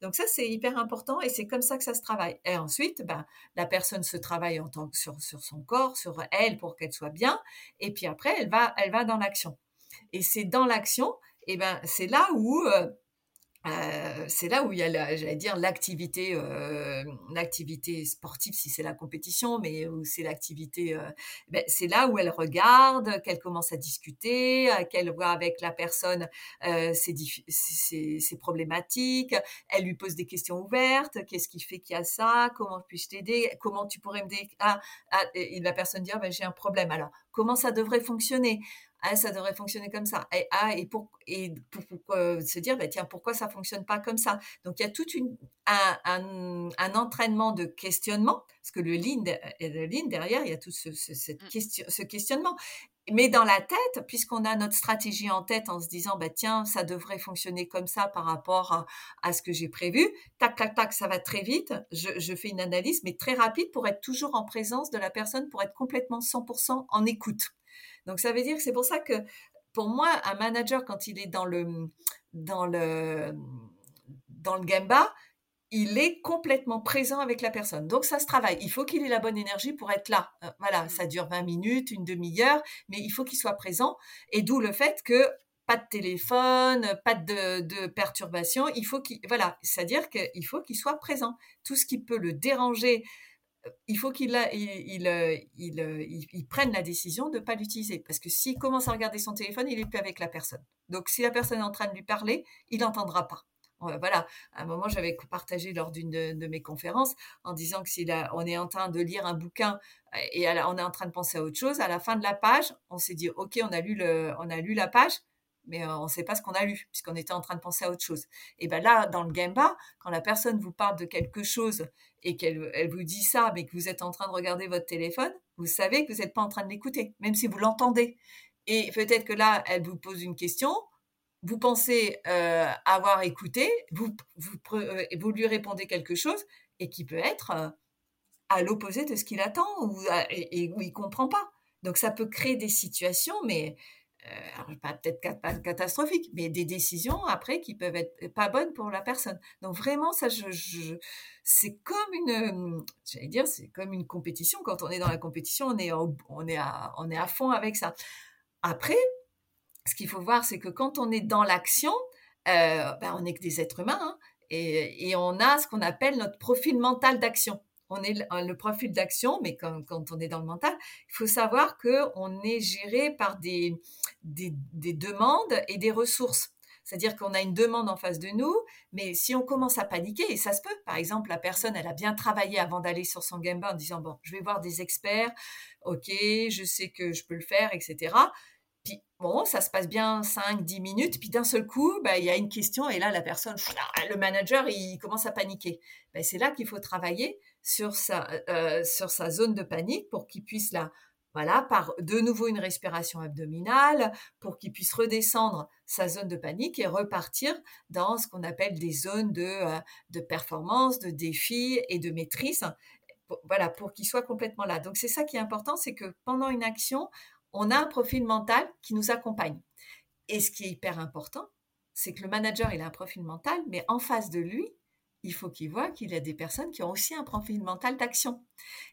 Donc ça, c'est hyper important et c'est comme ça que ça se travaille. Et ensuite, ben, la personne se travaille en tant que sur, sur son corps, sur elle pour qu'elle soit bien. Et puis après, elle va, elle va dans l'action. Et c'est dans l'action, et ben, c'est là où euh, c'est là où il y a, j'allais dire, l'activité, euh, l'activité sportive, si c'est la compétition, mais où c'est l'activité, euh, ben, c'est là où elle regarde, qu'elle commence à discuter, qu'elle voit avec la personne ses, ses, problématiques, elle lui pose des questions ouvertes, qu'est-ce qui fait qu'il y a ça, comment puis-je t'aider, comment tu pourrais m'aider, ah, ah, et la personne dit, ah, ben, j'ai un problème, alors comment ça devrait fonctionner? Ah, ça devrait fonctionner comme ça. Et, ah, et pour, et pour, se dire, bah, tiens, pourquoi ça fonctionne pas comme ça? Donc, il y a tout un, un, entraînement de questionnement, parce que le lean, le lean derrière, il y a tout ce, cette mmh. question, ce questionnement. Mais dans la tête, puisqu'on a notre stratégie en tête en se disant, bah, tiens, ça devrait fonctionner comme ça par rapport à, ce que j'ai prévu, tac, tac, tac, ça va très vite. Je, je, fais une analyse, mais très rapide pour être toujours en présence de la personne, pour être complètement 100% en écoute. Donc ça veut dire que c'est pour ça que pour moi, un manager, quand il est dans le, dans le, dans le Gamba, il est complètement présent avec la personne. Donc ça se travaille. Il faut qu'il ait la bonne énergie pour être là. Euh, voilà, mmh. ça dure 20 minutes, une demi-heure, mais il faut qu'il soit présent. Et d'où le fait que pas de téléphone, pas de, de perturbation. Il faut qu'il, voilà, c'est-à-dire qu'il faut qu'il soit présent. Tout ce qui peut le déranger, il faut qu'il il, euh, il, il, prenne la décision de ne pas l'utiliser. Parce que s'il commence à regarder son téléphone, il n'est plus avec la personne. Donc, si la personne est en train de lui parler, il n'entendra pas. Voilà, à un moment, j'avais partagé lors d'une de, mes conférences en disant que si on est en train de lire un bouquin et on est en train de penser à autre chose, à la fin de la page, on s'est dit, OK, on a lu, le, on a lu la page, mais on ne sait pas ce qu'on a lu, puisqu'on était en train de penser à autre chose. Et bien là, dans le Gemba, quand la personne vous parle de quelque chose et qu'elle elle vous dit ça, mais que vous êtes en train de regarder votre téléphone, vous savez que vous n'êtes pas en train de l'écouter, même si vous l'entendez. Et peut-être que là, elle vous pose une question, vous pensez euh, avoir écouté, vous, euh, vous, lui répondez quelque chose, et qui peut être euh, à l'opposé de ce qu'il attend, ou, et, où il comprend pas. Donc ça peut créer des situations, mais euh, pas peut-être pas catastrophique, mais des décisions après qui peuvent être pas bonnes pour la personne. Donc vraiment, ça, c'est comme une, j'allais dire, c'est comme une compétition. Quand on est dans la compétition, on est, on est, à, on est à fond avec ça. Après, ce qu'il faut voir, c'est que quand on est dans l'action, euh, ben, on est que des êtres humains. Hein, Et, on a ce qu'on appelle notre profil mental d'action. On est le, profil d'action, mais quand, on est dans le mental, il faut savoir qu'on est géré par des, des, des demandes et des ressources. C'est-à-dire qu'on a une demande en face de nous, mais si on commence à paniquer, et ça se peut, par exemple, la personne, elle a bien travaillé avant d'aller sur son game en disant, bon, je vais voir des experts, ok, je sais que je peux le faire, etc. Bon, ça se passe bien 5, 10 minutes, puis d'un seul coup, bah, il y a une question, et là, la personne, le manager, il commence à paniquer. Ben, c'est là qu'il faut travailler sur sa, euh, sur sa zone de panique pour qu'il puisse la voilà, par de nouveau une respiration abdominale pour qu'il puisse redescendre sa zone de panique et repartir dans ce qu'on appelle des zones de, euh, de performance, de défi et de maîtrise. Voilà, pour qu'il soit complètement là. Donc c'est ça qui est important, c'est que pendant une action, on a un profil mental qui nous accompagne. Et ce qui est hyper important, c'est que le manager, il a un profil mental, mais en face de lui, il faut qu'il voit qu'il y a des personnes qui ont aussi un profil mental d'action.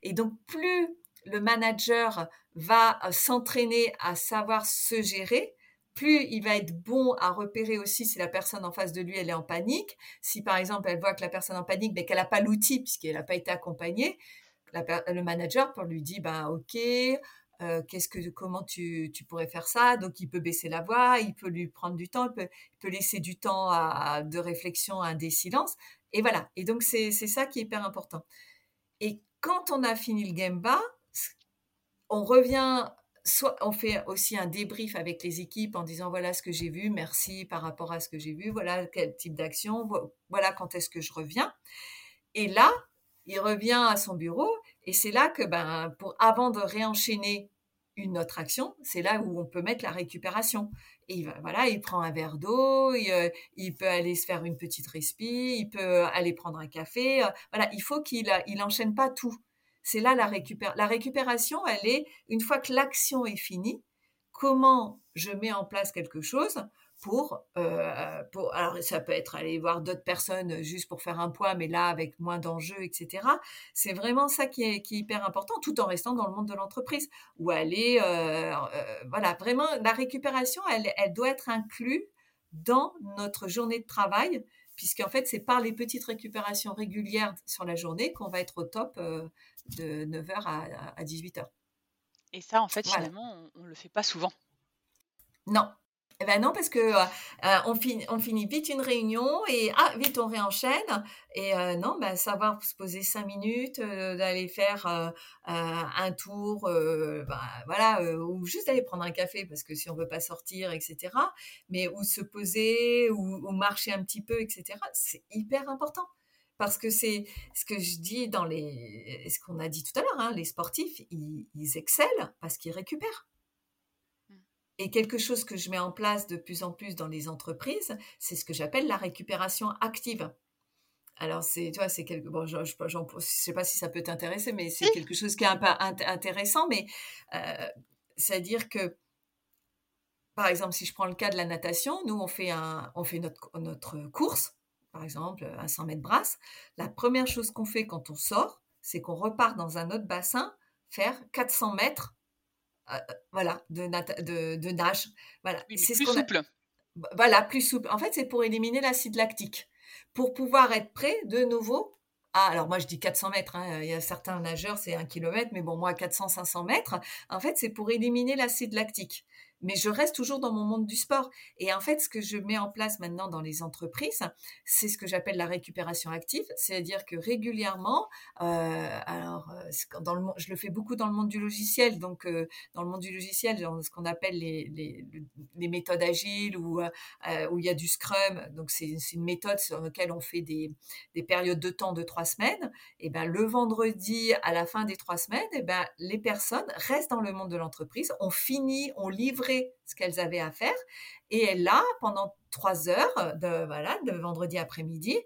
Et donc, plus le manager va s'entraîner à savoir se gérer, plus il va être bon à repérer aussi si la personne en face de lui elle est en panique. Si par exemple elle voit que la personne en panique mais qu'elle n'a pas l'outil puisqu'elle n'a pas été accompagnée, le manager pour lui dire ben ok, euh, qu'est-ce que comment tu, pourrais faire ça? Donc il peut baisser la voix, il peut lui prendre du temps, il peut, laisser du temps à, de réflexion à des silences. Et voilà. Et donc c'est ça qui est hyper important. Et quand on a fini le Gemba, on revient, soit on fait aussi un débrief avec les équipes en disant voilà ce que j'ai vu, merci par rapport à ce que j'ai vu, voilà quel type d'action, voilà quand est-ce que je reviens. Et là, il revient à son bureau et c'est là que ben pour avant de réenchaîner une autre action, c'est là où on peut mettre la récupération. Et il voilà, il prend un verre d'eau, il, euh, peut aller se faire une petite respi, il peut aller prendre un café. Euh, voilà, il faut qu'il il enchaîne pas tout. C'est là la récupération. La récupération, elle est, une fois que l'action est finie, comment je mets en place quelque chose pour, euh, pour alors ça peut être aller voir d'autres personnes juste pour faire un poids, mais là avec moins d'enjeux, etc. C'est vraiment ça qui est, qui est, hyper important, tout en restant dans le monde de l'entreprise, où aller, euh, euh, voilà, vraiment la récupération, elle, elle doit être inclue dans notre journée de travail, puisqu'en fait c'est par les petites récupérations régulières sur la journée qu'on va être au top de 9h à, 18h. Et ça, en fait, finalement, on ne le fait pas souvent. Non. Eh ben non, parce que euh, euh, on, finit, vite une réunion et ah, vite on réenchaîne. Et euh, non, ben, savoir se poser cinq minutes, d'aller faire un tour, ben, voilà, ou juste aller prendre un café parce que si on veut pas sortir, etc. Mais ou se poser, ou marcher un petit peu, etc. C'est hyper important parce que c'est ce que je dis dans les, ce qu'on a dit tout à l'heure, hein, les sportifs, ils, excellent parce qu'ils récupèrent. Et quelque chose que je mets en place de plus en plus dans les entreprises, c'est ce que j'appelle la récupération active. Alors c'est, tu vois, c'est quelque, bon, je, ne sais pas si ça peut t'intéresser, mais c'est quelque chose qui est un peu intéressant, mais euh, c'est-à-dire que par exemple, si je prends le cas de la natation, nous on fait un, on fait notre, notre course par exemple à 100 mètres brasse, la première chose qu'on fait quand on sort, c'est qu'on repart dans un autre bassin faire 400 mètres voilà, de, de, nage. Voilà. c'est plus souple. Voilà, plus souple. En fait, c'est pour éliminer l'acide lactique. Pour pouvoir être prêt de nouveau ah, alors moi je dis 400 mètres, hein, il y a certains nageurs c'est 1 km, mais bon moi 400-500 mètres, en fait c'est pour éliminer l'acide lactique mais je reste toujours dans mon monde du sport. Et en fait, ce que je mets en place maintenant dans les entreprises, c'est ce que j'appelle la récupération active, c'est-à-dire que régulièrement, euh, alors euh, je le fais beaucoup dans le monde du logiciel, donc euh, dans le monde du logiciel, dans ce qu'on appelle les, méthodes agiles ou où il y a du Scrum, donc c'est une méthode sur laquelle on fait des, des, périodes de temps de trois semaines. Et ben le vendredi à la fin des trois semaines, et ben les personnes restent dans le monde de l'entreprise, on finit, on livre ce qu'elles avaient à faire. Et là, pendant trois heures de, voilà, de vendredi après-midi,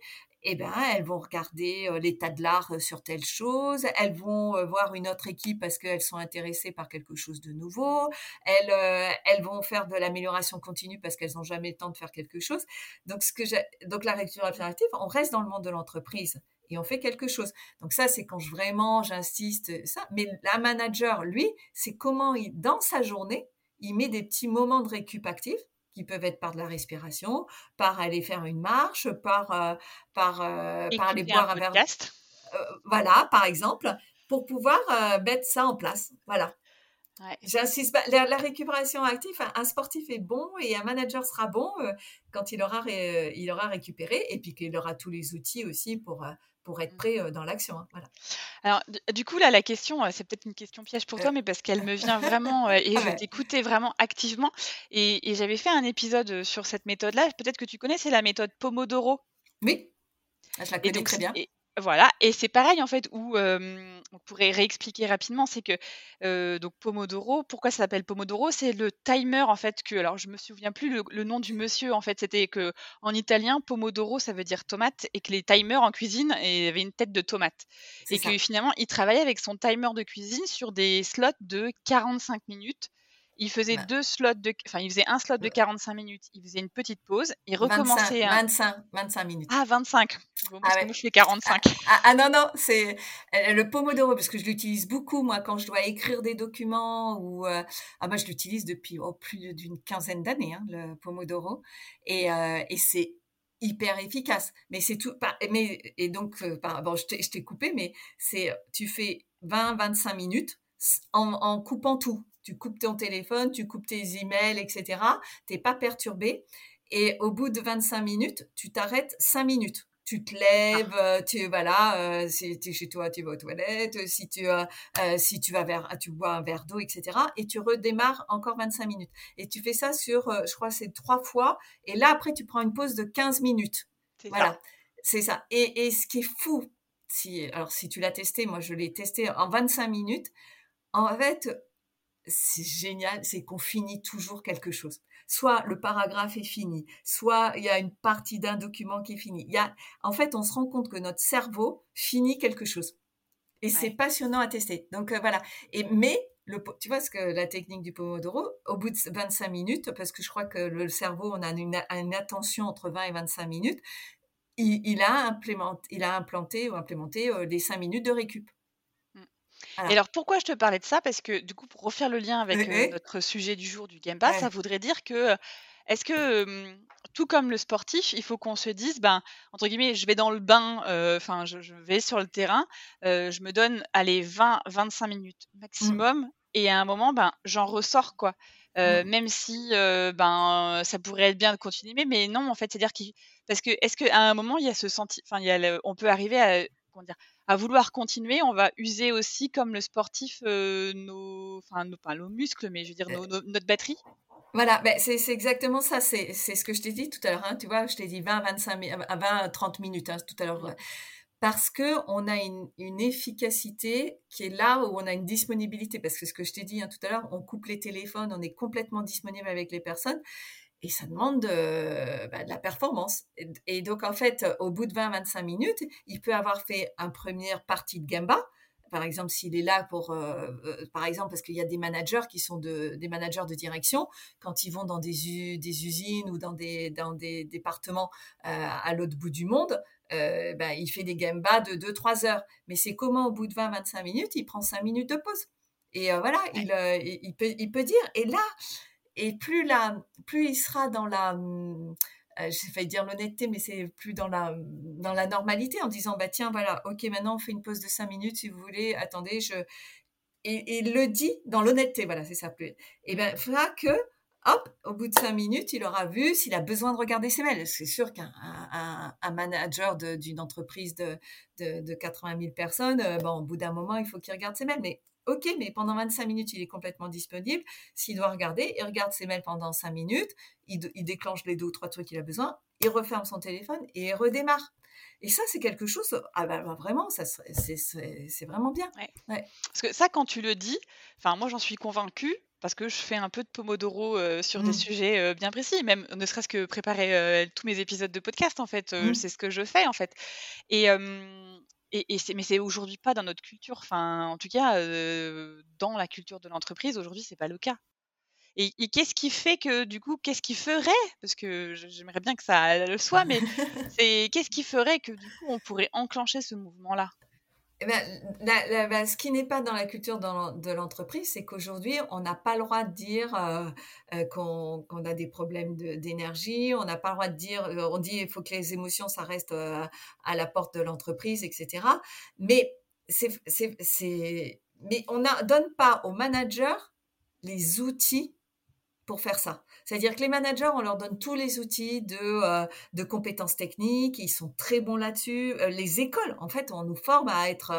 eh ben, elles vont regarder euh, l'état de l'art euh, sur telle chose, elles vont euh, voir une autre équipe parce qu'elles sont intéressées par quelque chose de nouveau, elles, elles vont faire de l'amélioration continue parce qu'elles n'ont jamais le temps de faire quelque chose. Donc, ce que donc la récupération active, on reste dans le monde de l'entreprise et on fait quelque chose. Donc ça, c'est quand je, vraiment j'insiste ça. Mais la manager, lui, c'est comment il, dans sa journée, il met des petits moments de récup actif qui peuvent être par de la respiration, par aller faire une marche, par, euh, par, euh, par aller boire un, verre. Euh, voilà, par exemple, pour pouvoir mettre ça en place. Voilà. J'insiste la, récupération active, un, sportif est bon et un manager sera bon quand il aura, il aura récupéré et puis qu'il aura tous les outils aussi pour, pour être mmh. prêt dans l'action. Hein, voilà. Alors, du coup, là, la question, c'est peut-être une question piège pour toi, mais parce qu'elle me vient vraiment, et *laughs* je t'écoutais vraiment activement. Et, j'avais fait un épisode sur cette méthode-là. Peut-être que tu connais, c'est la méthode Pomodoro. Oui, ah, je la connais très bien. Voilà, et c'est pareil en fait où on pourrait réexpliquer rapidement, c'est que donc Pomodoro, pourquoi ça s'appelle Pomodoro? C'est le timer en fait que, alors je me souviens plus le, nom du monsieur en fait, c'était que en italien Pomodoro ça veut dire tomate et que les timers en cuisine avaient une tête de tomate et que finalement il travaillait avec son timer de cuisine sur des slots de 45 minutes il faisait deux slots de, enfin, il faisait un slot de 45 minutes, il faisait une petite pause, il recommençait 25, 25, 25 minutes. Ah, 25. Bon, parce ah que moi, je fais 45. Ah, ah, ah, non, non, c'est euh, le Pomodoro, parce que je l'utilise beaucoup, moi, quand je dois écrire des documents ou, euh, ah, moi, je l'utilise depuis oh, plus d'une quinzaine d'années, hein, le Pomodoro. Et, euh, et c'est hyper efficace. Mais c'est tout, mais, et donc, bon, je t'ai coupé, mais c'est, tu fais 20, 25 minutes en, en coupant tout tu coupes ton téléphone, tu coupes tes emails, etc. Tu n'es pas perturbé. Et au bout de 25 minutes, tu t'arrêtes 5 minutes. Tu te lèves, ah. euh, tu voilà, euh, si tu es chez toi, tu vas aux toilettes, si tu euh, si tu vas vers tu bois un verre d'eau, etc. Et tu redémarres encore 25 minutes. Et tu fais ça sur, je crois, c'est trois fois. Et là après, tu prends une pause de 15 minutes. Voilà, c'est ça. Et, et ce qui est fou, si alors si tu l'as testé, moi je l'ai testé en 25 minutes. En fait, c'est génial, c'est qu'on finit toujours quelque chose. Soit le paragraphe est fini, soit il y a une partie d'un document qui est fini. Il y a, en fait, on se rend compte que notre cerveau finit quelque chose. Et c'est passionnant à tester. Donc euh, voilà. Et mais le, tu vois ce que la technique du Pomodoro, au bout de 25 minutes, parce que je crois que le cerveau, on a une, attention entre 20 et 25 minutes, il, a, implémenté, il a implanté ou implémenté euh, les 5 minutes de récup. Et alors pourquoi je te parlais de ça? Parce que du coup, pour refaire le lien avec notre sujet du jour du Gemba, ça voudrait dire que est-ce que tout comme le sportif, il faut qu'on se dise, ben entre guillemets, je vais dans le bain, enfin je, vais sur le terrain, je me donne allez 20-25 minutes mmh. maximum, et à un moment, ben j'en ressors quoi. Mmh. même si ben ça pourrait être bien de continuer, mais non en fait, c'est-à-dire qu'il parce que est-ce qu'à un moment il y a ce senti, enfin il y a on peut arriver à comment dire à vouloir continuer, on va user aussi comme le sportif euh, nos, enfin, nos, pas nos muscles, mais je veux dire notre batterie. Voilà, ben c'est exactement ça. C'est ce que je t'ai dit tout à l'heure. Hein, tu vois, je t'ai dit 20, 25, 20, 30 minutes hein, tout à l'heure. Parce que on a une, une, efficacité qui est là où on a une disponibilité. Parce que ce que je t'ai dit hein, tout à l'heure, on coupe les téléphones, on est complètement disponible avec les personnes et ça demande de, bah, de la performance. Et, donc, en fait, au bout de 20-25 minutes, il peut avoir fait une première partie de Gamba. Par exemple, s'il est là pour, euh, euh, par exemple, parce qu'il y a des managers qui sont de, des managers de direction, quand ils vont dans des, des usines ou dans des, dans des départements euh, à l'autre bout du monde, ben, il fait des Gamba de 2-3 heures. Mais c'est comment, au bout de 20-25 minutes, il prend 5 minutes de pause? Et voilà, il, il, peut, il peut dire, et là, et plus, plus il sera dans la, euh, j'ai failli dire l'honnêteté, mais c'est plus dans la, dans la normalité en disant, bah tiens, voilà, ok, maintenant on fait une pause de cinq minutes si vous voulez, attendez, je... Et, il le dit dans l'honnêteté, voilà, c'est ça. Et bien, il faudra que, hop, au bout de cinq minutes, il aura vu s'il a besoin de regarder ses mails. C'est sûr qu'un un, manager d'une entreprise de, de, de, 80 000 personnes, euh, au bout d'un moment, il faut qu'il regarde ses mails. Mais Ok, mais pendant 25 minutes, il est complètement disponible. S'il doit regarder, il regarde ses mails pendant 5 minutes, il, déclenche les deux ou trois trucs qu'il a besoin, il referme son téléphone et il redémarre. Et ça, c'est quelque chose, ah bah, bah, vraiment, ça, c'est vraiment bien. Parce que ça, quand tu le dis, enfin, moi, j'en suis convaincue parce que je fais un peu de pomodoro euh, sur des mmh. sujets euh, bien précis, même ne serait-ce que préparer euh, tous mes épisodes de podcast, en fait, mmh. c'est ce que je fais, en fait. Et, et, mais c'est aujourd'hui pas dans notre culture. Enfin, en tout cas, dans la culture de l'entreprise, aujourd'hui, c'est pas le cas. Et, qu'est-ce qui fait que, du coup, qu'est-ce qui ferait, parce que j'aimerais bien que ça le soit, mais *laughs* c'est qu'est-ce qui ferait que, du coup, on pourrait enclencher ce mouvement-là? Eh ben, ben, ce qui n'est pas dans la culture de l'entreprise, c'est qu'aujourd'hui, on n'a pas le droit de dire euh, euh, qu'on a des problèmes d'énergie, on n'a pas le droit de dire, euh, on dit il faut que les émotions, ça reste à la porte de l'entreprise, etc. Mais, mais on ne donne pas aux managers les outils pour faire ça. C'est-à-dire que les managers, on leur donne tous les outils de, euh, compétences techniques, ils sont très bons là-dessus. Euh, les écoles, en fait, on nous forme à être,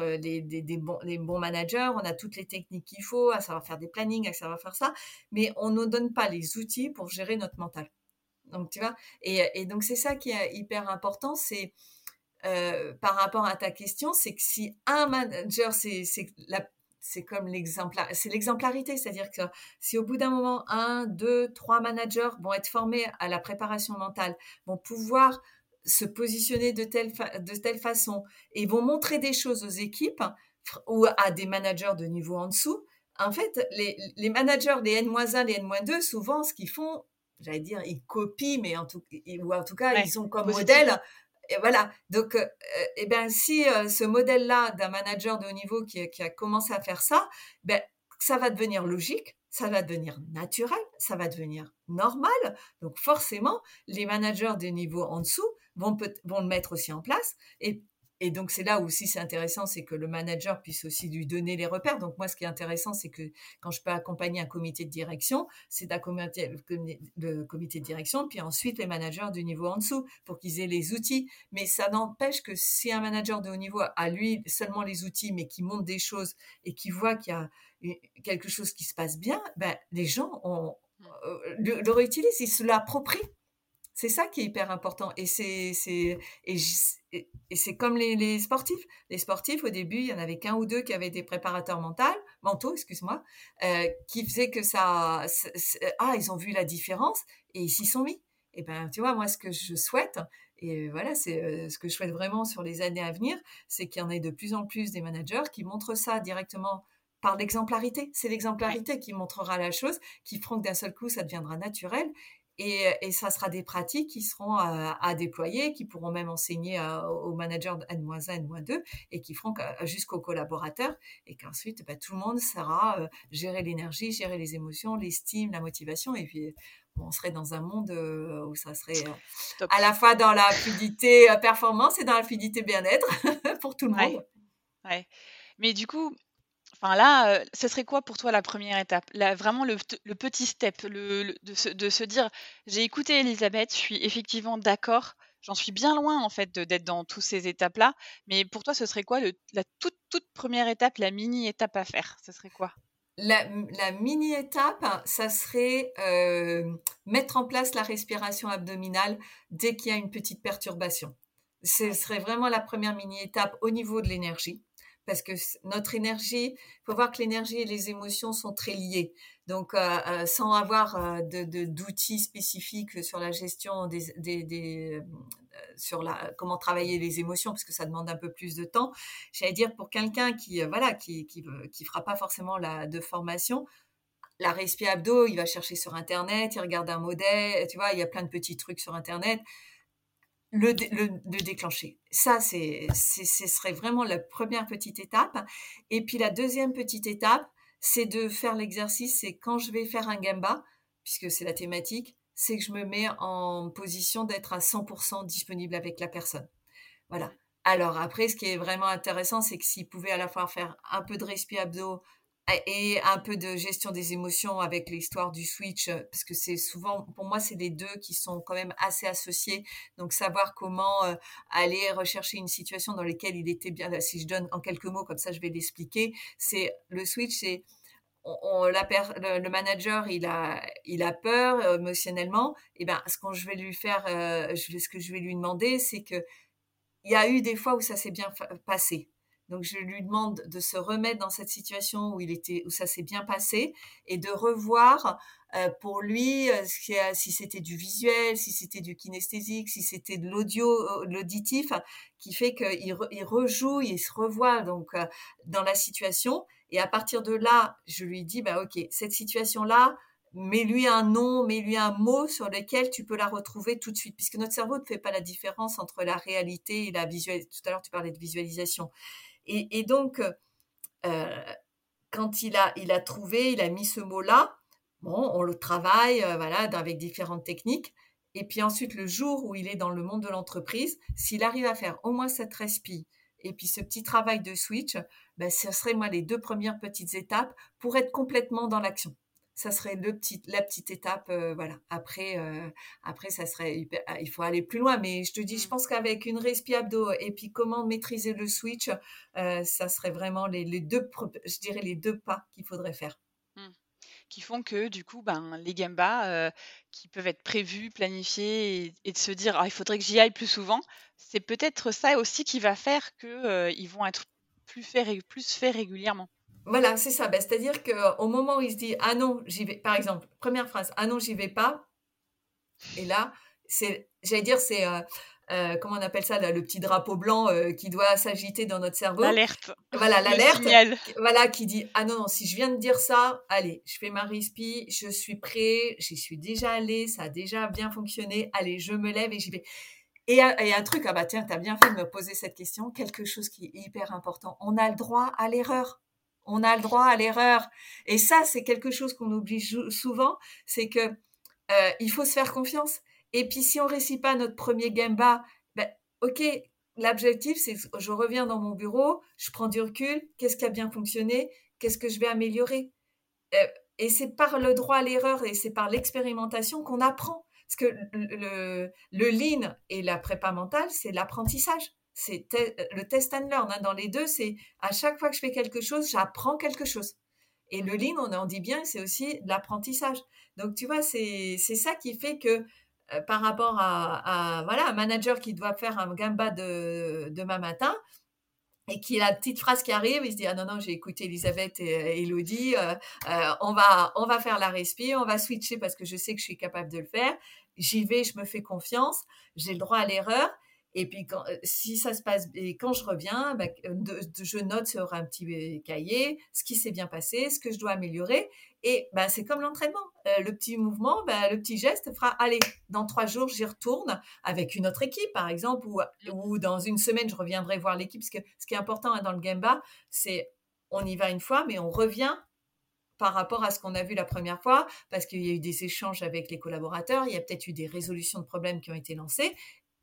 euh, des, bons, managers, on a toutes les techniques qu'il faut, à savoir faire des plannings, à savoir faire ça, mais on ne nous donne pas les outils pour gérer notre mental. Donc, tu vois, et, et donc c'est ça qui est hyper important, c'est par rapport à ta question, c'est que si un manager, c'est la c'est comme l'exemplar, c'est l'exemplarité, c'est-à-dire que si au bout d'un moment, un, deux, trois managers vont être formés à la préparation mentale, vont pouvoir se positionner de telle, de telle façon et vont montrer des choses aux équipes ou à des managers de niveau en dessous, en fait, les, les managers, les N-1, les N-2, souvent, ce qu'ils font, j'allais dire, ils copient, mais en tout, ou en tout cas, ils sont comme modèle et voilà. Donc, euh, eh ben, si euh, ce modèle-là d'un manager de haut niveau qui, a commencé à faire ça, ben, ça va devenir logique, ça va devenir naturel, ça va devenir normal. Donc, forcément, les managers de niveau en dessous vont, vont le mettre aussi en place. Et et donc, c'est là aussi c'est intéressant, c'est que le manager puisse aussi lui donner les repères. Donc, moi, ce qui est intéressant, c'est que quand je peux accompagner un comité de direction, c'est d'accompagner le comité de direction, puis ensuite les managers du niveau en dessous pour qu'ils aient les outils. Mais ça n'empêche que si un manager de haut niveau a lui seulement les outils, mais qui montre des choses et qui voit qu'il y a quelque chose qui se passe bien, ben, les gens ont, mmh. euh, le, le réutilisent, ils se l'approprient. C'est ça qui est hyper important. Et c'est, c'est, et, c'est comme les, sportifs. Les sportifs, au début, il y en avait qu'un ou deux qui avaient des préparateurs mentaux, mentaux, excuse-moi, euh, qui faisaient que ça, ah, ils ont vu la différence et ils s'y sont mis. Et ben, tu vois, moi, ce que je souhaite, et voilà, c'est euh, ce que je souhaite vraiment sur les années à venir, c'est qu'il y en ait de plus en plus des managers qui montrent ça directement par l'exemplarité. C'est l'exemplarité qui montrera la chose, qui feront que d'un seul coup, ça deviendra naturel et, et, ça sera des pratiques qui seront à, à déployer, qui pourront même enseigner aux managers N-1, N-2 et qui feront jusqu'aux collaborateurs et qu'ensuite bah, tout le monde saura euh, gérer l'énergie, gérer les émotions, l'estime, la motivation et puis on serait dans un monde euh, où ça serait euh, à la fois dans la fluidité performance et dans la fluidité bien-être *laughs* pour tout le monde. Ouais. Mais du coup, Enfin là, ce serait quoi pour toi la première étape? Là, vraiment le petit step, le de se de se dire: «J'ai écouté Elisabeth, je suis effectivement d'accord, j'en suis bien loin en fait d'être dans toutes ces étapes-là». Mais pour toi, ce serait quoi la toute, toute première étape, la mini étape à faire? Ce serait quoi? La mini étape, ça serait, mettre en place la respiration abdominale dès qu'il y a une petite perturbation. Ce serait vraiment la première mini étape au niveau de l'énergie parce que notre énergie, il faut voir que l'énergie et les émotions sont très liées. Donc, euh, euh, sans avoir euh, de d'outils spécifiques sur la gestion des, des, sur la comment travailler les émotions, parce que ça demande un peu plus de temps. J'allais dire pour quelqu'un qui voilà qui, qui qui fera pas forcément la de formation, la respi abdo, il va chercher sur internet, il regarde un modèle, tu vois, il y a plein de petits trucs sur internet le, le, déclencher. Ça, c'est, ce serait vraiment la première petite étape. Et puis la deuxième petite étape, c'est de faire l'exercice. C'est quand je vais faire un gamba, puisque c'est la thématique, c'est que je me mets en position d'être à 100% disponible avec la personne. Voilà. Alors après, ce qui est vraiment intéressant, c'est que s'il pouvait à la fois faire un peu de respi abdo, et un peu de gestion des émotions avec l'histoire du switch, euh, parce que c'est souvent, pour moi, c'est les deux qui sont quand même assez associés. Donc, savoir comment euh, aller rechercher une situation dans laquelle il était bien. Si je donne en quelques mots, comme ça, je vais l'expliquer. C'est le switch, c'est le, manager, il a, peur euh, émotionnellement. Et ben, ce que je vais lui faire, ce que je vais lui demander, c'est que il y a eu des fois où ça s'est bien passé. Donc je lui demande de se remettre dans cette situation où il était, où ça s'est bien passé, et de revoir euh, pour lui euh, si c'était du visuel, si c'était du kinesthésique, si c'était de l'audio, euh, l'auditif, qui fait qu'il il rejoue, il se revoit donc dans la situation. Et à partir de là, je lui dis bah ok, cette situation là, mets-lui un nom, mets-lui un mot sur lequel tu peux la retrouver tout de suite, puisque notre cerveau ne fait pas la différence entre la réalité et la visualisation. Tout à l'heure, tu parlais de visualisation. Et, donc, euh, quand il a, trouvé, il a mis ce mot-là, bon, on le travaille, euh, avec différentes techniques. Et puis ensuite, le jour où il est dans le monde de l'entreprise, s'il arrive à faire au moins cette respi et puis ce petit travail de switch, ben, ce serait moi les deux premières petites étapes pour être complètement dans l'action ça serait le petit, la petite étape. Euh, voilà. Après, euh, après, ça serait ah, il faut aller plus loin. Mais je te dis, je mmh. pense qu'avec une respi abdo et puis comment maîtriser le switch, euh, ça serait vraiment les, les, deux, je dirais les deux pas qu'il faudrait faire. Mmh. Qui font que du coup, ben, les gambas qui peuvent être prévus, planifiés et, de se dire, ah, il faudrait que j'y aille plus souvent, c'est peut-être ça aussi qui va faire que ils vont être plus plus faits régulièrement. Voilà, c'est ça. Ben, c'est-à-dire qu'au moment où il se dit Ah non, j'y vais, par exemple, première phrase, Ah non, j'y vais pas. Et là, c'est, j'allais dire, c'est, euh, euh, comment on appelle ça, le petit drapeau blanc euh, qui doit s'agiter dans notre cerveau. L'alerte. Voilà, l'alerte. Voilà, qui dit Ah non, non, si je viens de dire ça, allez, je fais ma rispi, je suis prêt, j'y suis déjà allé, ça a déjà bien fonctionné, allez, je me lève et j'y vais. Et, et, un truc, ah bah tiens, t'as bien fait de me poser cette question, quelque chose qui est hyper important. On a le droit à l'erreur on a le droit à l'erreur. Et ça, c'est quelque chose qu'on oublie souvent, c'est que euh, il faut se faire confiance. Et puis si on réussit pas notre premier gamba, ben ok, l'objectif c'est je reviens dans mon bureau, je prends du recul, qu'est-ce qui a bien fonctionné, qu'est-ce que je vais améliorer. Euh, et c'est par le droit à l'erreur et c'est par l'expérimentation qu'on apprend. Parce que le, le lean et la prépa mentale, c'est l'apprentissage c'est le test and learn. Hein. Dans les deux, c'est à chaque fois que je fais quelque chose, j'apprends quelque chose. Et le lean, on en dit bien, c'est aussi l'apprentissage. Donc, tu vois, c'est ça qui fait que euh, par rapport à, voilà, un manager qui doit faire un gamba de demain matin, et qui a la petite phrase qui arrive, il se dit ah non non j'ai écouté Elisabeth et, Elodie, euh, euh, on va on va faire la respire, on va switcher parce que je sais que je suis capable de le faire, j'y vais, je me fais confiance, j'ai le droit à l'erreur et puis, quand, euh, si ça se passe, et quand je reviens, bah, je note sur un petit euh, cahier ce qui s'est bien passé, ce que je dois améliorer. Et bah, c'est comme l'entraînement. Euh, le petit mouvement, bah, le petit geste fera, allez, dans trois jours, j'y retourne avec une autre équipe, par exemple, ou, ou dans une semaine, je reviendrai voir l'équipe. Parce que ce qui est important hein, dans le Gemba, c'est on y va une fois, mais on revient par rapport à ce qu'on a vu la première fois, parce qu'il y a eu des échanges avec les collaborateurs, il y a peut-être eu des résolutions de problèmes qui ont été lancées,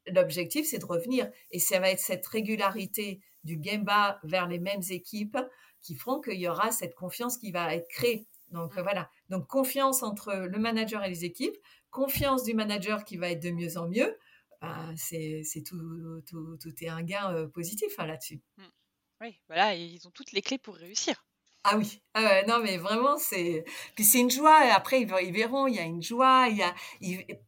l'objectif, c'est de revenir. Et ça va être cette régularité du Gemba vers les mêmes équipes qui feront qu'il y aura cette confiance qui va être créée. Donc mm. voilà. Donc confiance entre le manager et les équipes, confiance du manager qui va être de mieux en mieux. Ben, c'est tout, tout, tout, est un gain euh, positif hein, là-dessus. Mm. Oui, voilà, ils ont toutes les clés pour réussir. Ah oui, ah non mais vraiment c'est puis c'est une joie. Après ils, verront, il y a une joie, il y a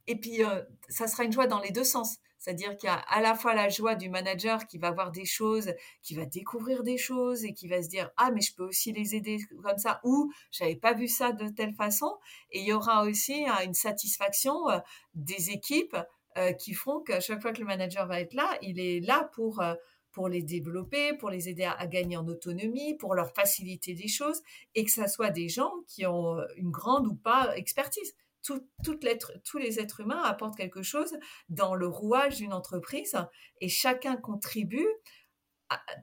et puis euh, ça sera une joie dans les deux sens. C'est-à-dire qu'il y a à la fois la joie du manager qui va voir des choses, qui va découvrir des choses et qui va se dire ah mais je peux aussi les aider comme ça ou j'avais pas vu ça de telle façon. Et il y aura aussi hein, une satisfaction euh, des équipes euh, qui feront qu'à chaque fois que le manager va être là, il est là pour euh, pour les développer, pour les aider à, gagner en autonomie, pour leur faciliter des choses, et que ça soit des gens qui ont une grande ou pas expertise tous les êtres humains apportent quelque chose dans le rouage d'une entreprise et chacun contribue.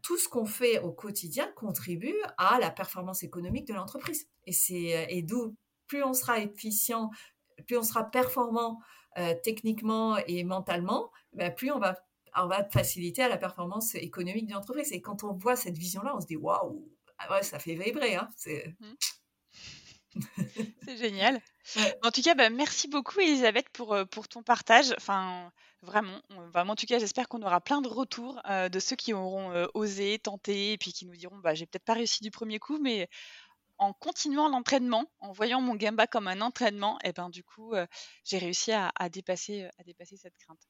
Tout ce qu'on fait au quotidien contribue à la performance économique de l'entreprise. Et c'est et d'où plus on sera efficient, plus on sera performant euh, techniquement et mentalement, ben plus on va on va faciliter à la performance économique de l'entreprise. Et quand on voit cette vision-là, on se dit waouh, ah ça fait vibrer. Hein. *laughs* C'est génial. En tout cas, bah, merci beaucoup Elisabeth pour, euh, pour ton partage. Enfin, vraiment, vraiment, en tout cas, j'espère qu'on aura plein de retours euh, de ceux qui auront euh, osé, tenté, et puis qui nous diront, bah, j'ai peut-être pas réussi du premier coup, mais en continuant l'entraînement, en voyant mon gamba comme un entraînement, et ben du coup, j'ai réussi à, dépasser, à dépasser cette crainte.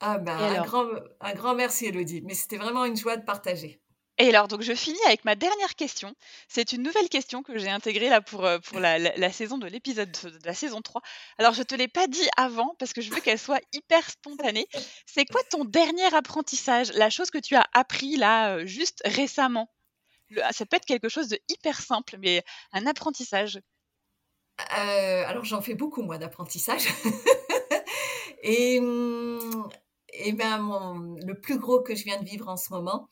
Ah ben, un, grand, un grand merci Elodie, mais c'était vraiment une joie de partager. Et alors, donc, je finis avec ma dernière question. C'est une nouvelle question que j'ai intégrée là pour, euh, pour la, saison de l'épisode de la saison 3. Alors, je te l'ai pas dit avant parce que je veux qu'elle soit hyper spontanée. C'est quoi ton dernier apprentissage, la chose que tu as appris là euh, juste récemment? Ça peut être quelque chose de hyper simple, mais un apprentissage. euh, alors j'en fais beaucoup moi d'apprentissage. *laughs* et, hum, et ben le plus gros que je viens de vivre en ce moment,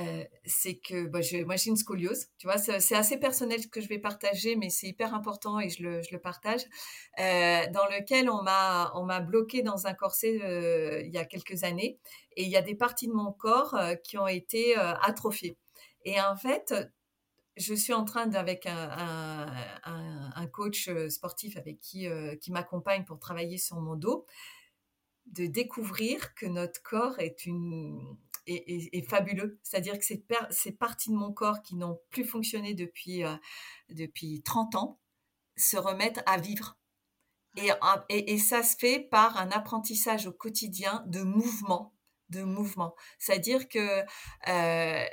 euh, c'est que bah, moi j'ai une scoliose, tu vois, c'est assez personnel ce que je vais partager, mais c'est hyper important et je le, je partage, euh, dans lequel on m'a bloqué dans un corset euh, il y a quelques années et il y a des parties de mon corps qui ont été atrophiées. Et en fait, je suis en train d'avec un, un, un, coach sportif avec qui qui m'accompagne pour travailler sur mon dos, de découvrir que notre corps est une est, fabuleux. C'est-à-dire que ces, ces, parties de mon corps qui n'ont plus fonctionné depuis, euh, depuis 30 ans se remettent à vivre. Et, et, ça se fait par un apprentissage au quotidien de mouvement, de mouvement. C'est-à-dire que euh,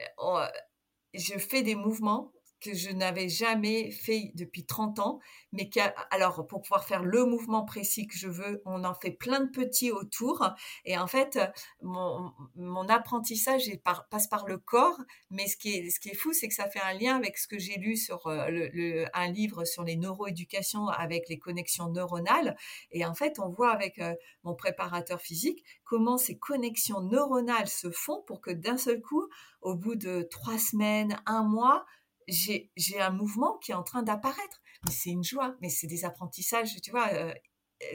je fais des mouvements que je n'avais jamais fait depuis 30 ans, mais qui alors pour pouvoir faire le mouvement précis que je veux, on en fait plein de petits autour. Et en fait, mon, apprentissage passe par le corps, mais ce qui est, fou, c'est que ça fait un lien avec ce que j'ai lu sur euh, un livre sur les neuroéducations avec les connexions neuronales. Et en fait, on voit avec euh, mon préparateur physique comment ces connexions neuronales se font pour que d'un seul coup, au bout de trois semaines, un mois, j'ai un mouvement qui est en train d'apparaître. Mais c'est une joie, mais c'est des apprentissages, tu vois. Euh,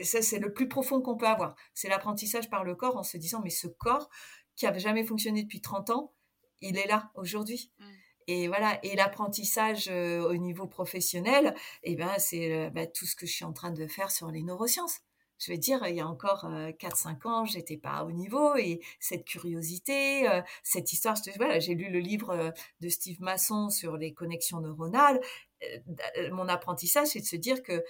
ça, c'est le plus profond qu'on peut avoir. C'est l'apprentissage par le corps en se disant, mais ce corps qui avait jamais fonctionné depuis 30 ans, il est là aujourd'hui. Mmh. Et voilà, et l'apprentissage euh, au niveau professionnel, eh ben, c'est euh, bah, tout ce que je suis en train de faire sur les neurosciences je vais dire, il y a encore 4-5 ans, j'étais pas au niveau et cette curiosité, cette histoire, voilà, j'ai lu le livre de Steve Masson sur les connexions neuronales. Mon apprentissage, c'est de se dire que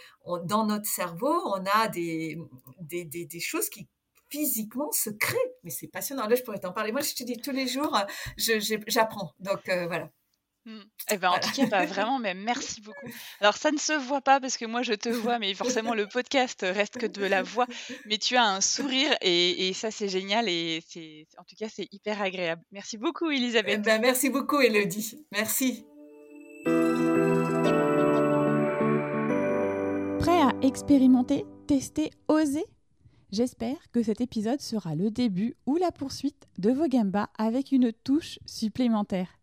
dans notre cerveau, on a des, des, des, choses qui physiquement se créent. Mais c'est passionnant. Là, je pourrais t'en parler. Moi, je te dis tous les jours, j'apprends. Donc voilà. Mmh. Eh ben, en tout cas, *laughs* bah, vraiment, mais merci beaucoup. Alors, ça ne se voit pas parce que moi, je te vois, mais forcément, le podcast reste que de la voix. Mais tu as un sourire et, ça, c'est génial et c'est, en tout cas, c'est hyper agréable. Merci beaucoup, eh Elisabeth. ben, merci beaucoup, Elodie. Merci. Prêt à expérimenter, tester, oser? J'espère que cet épisode sera le début ou la poursuite de vos gambas avec une touche supplémentaire.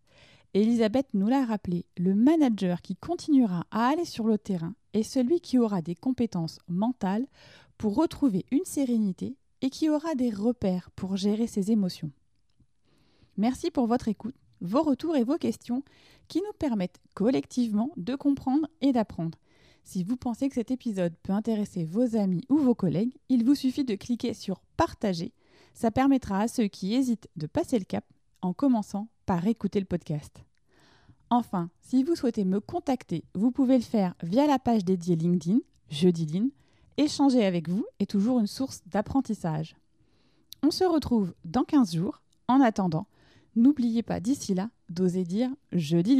Elisabeth nous l'a rappelé, le manager qui continuera à aller sur le terrain est celui qui aura des compétences mentales pour retrouver une sérénité et qui aura des repères pour gérer ses émotions. Merci pour votre écoute, vos retours et vos questions qui nous permettent collectivement de comprendre et d'apprendre. Si vous pensez que cet épisode peut intéresser vos amis ou vos collègues, il vous suffit de cliquer sur Partager. Ça permettra à ceux qui hésitent de passer le cap en commençant par écouter le podcast. Enfin, si vous souhaitez me contacter, vous pouvez le faire via la page dédiée LinkedIn, Jeudi Échanger avec vous est toujours une source d'apprentissage. On se retrouve dans 15 jours. En attendant, n'oubliez pas d'ici là d'oser dire Jeudi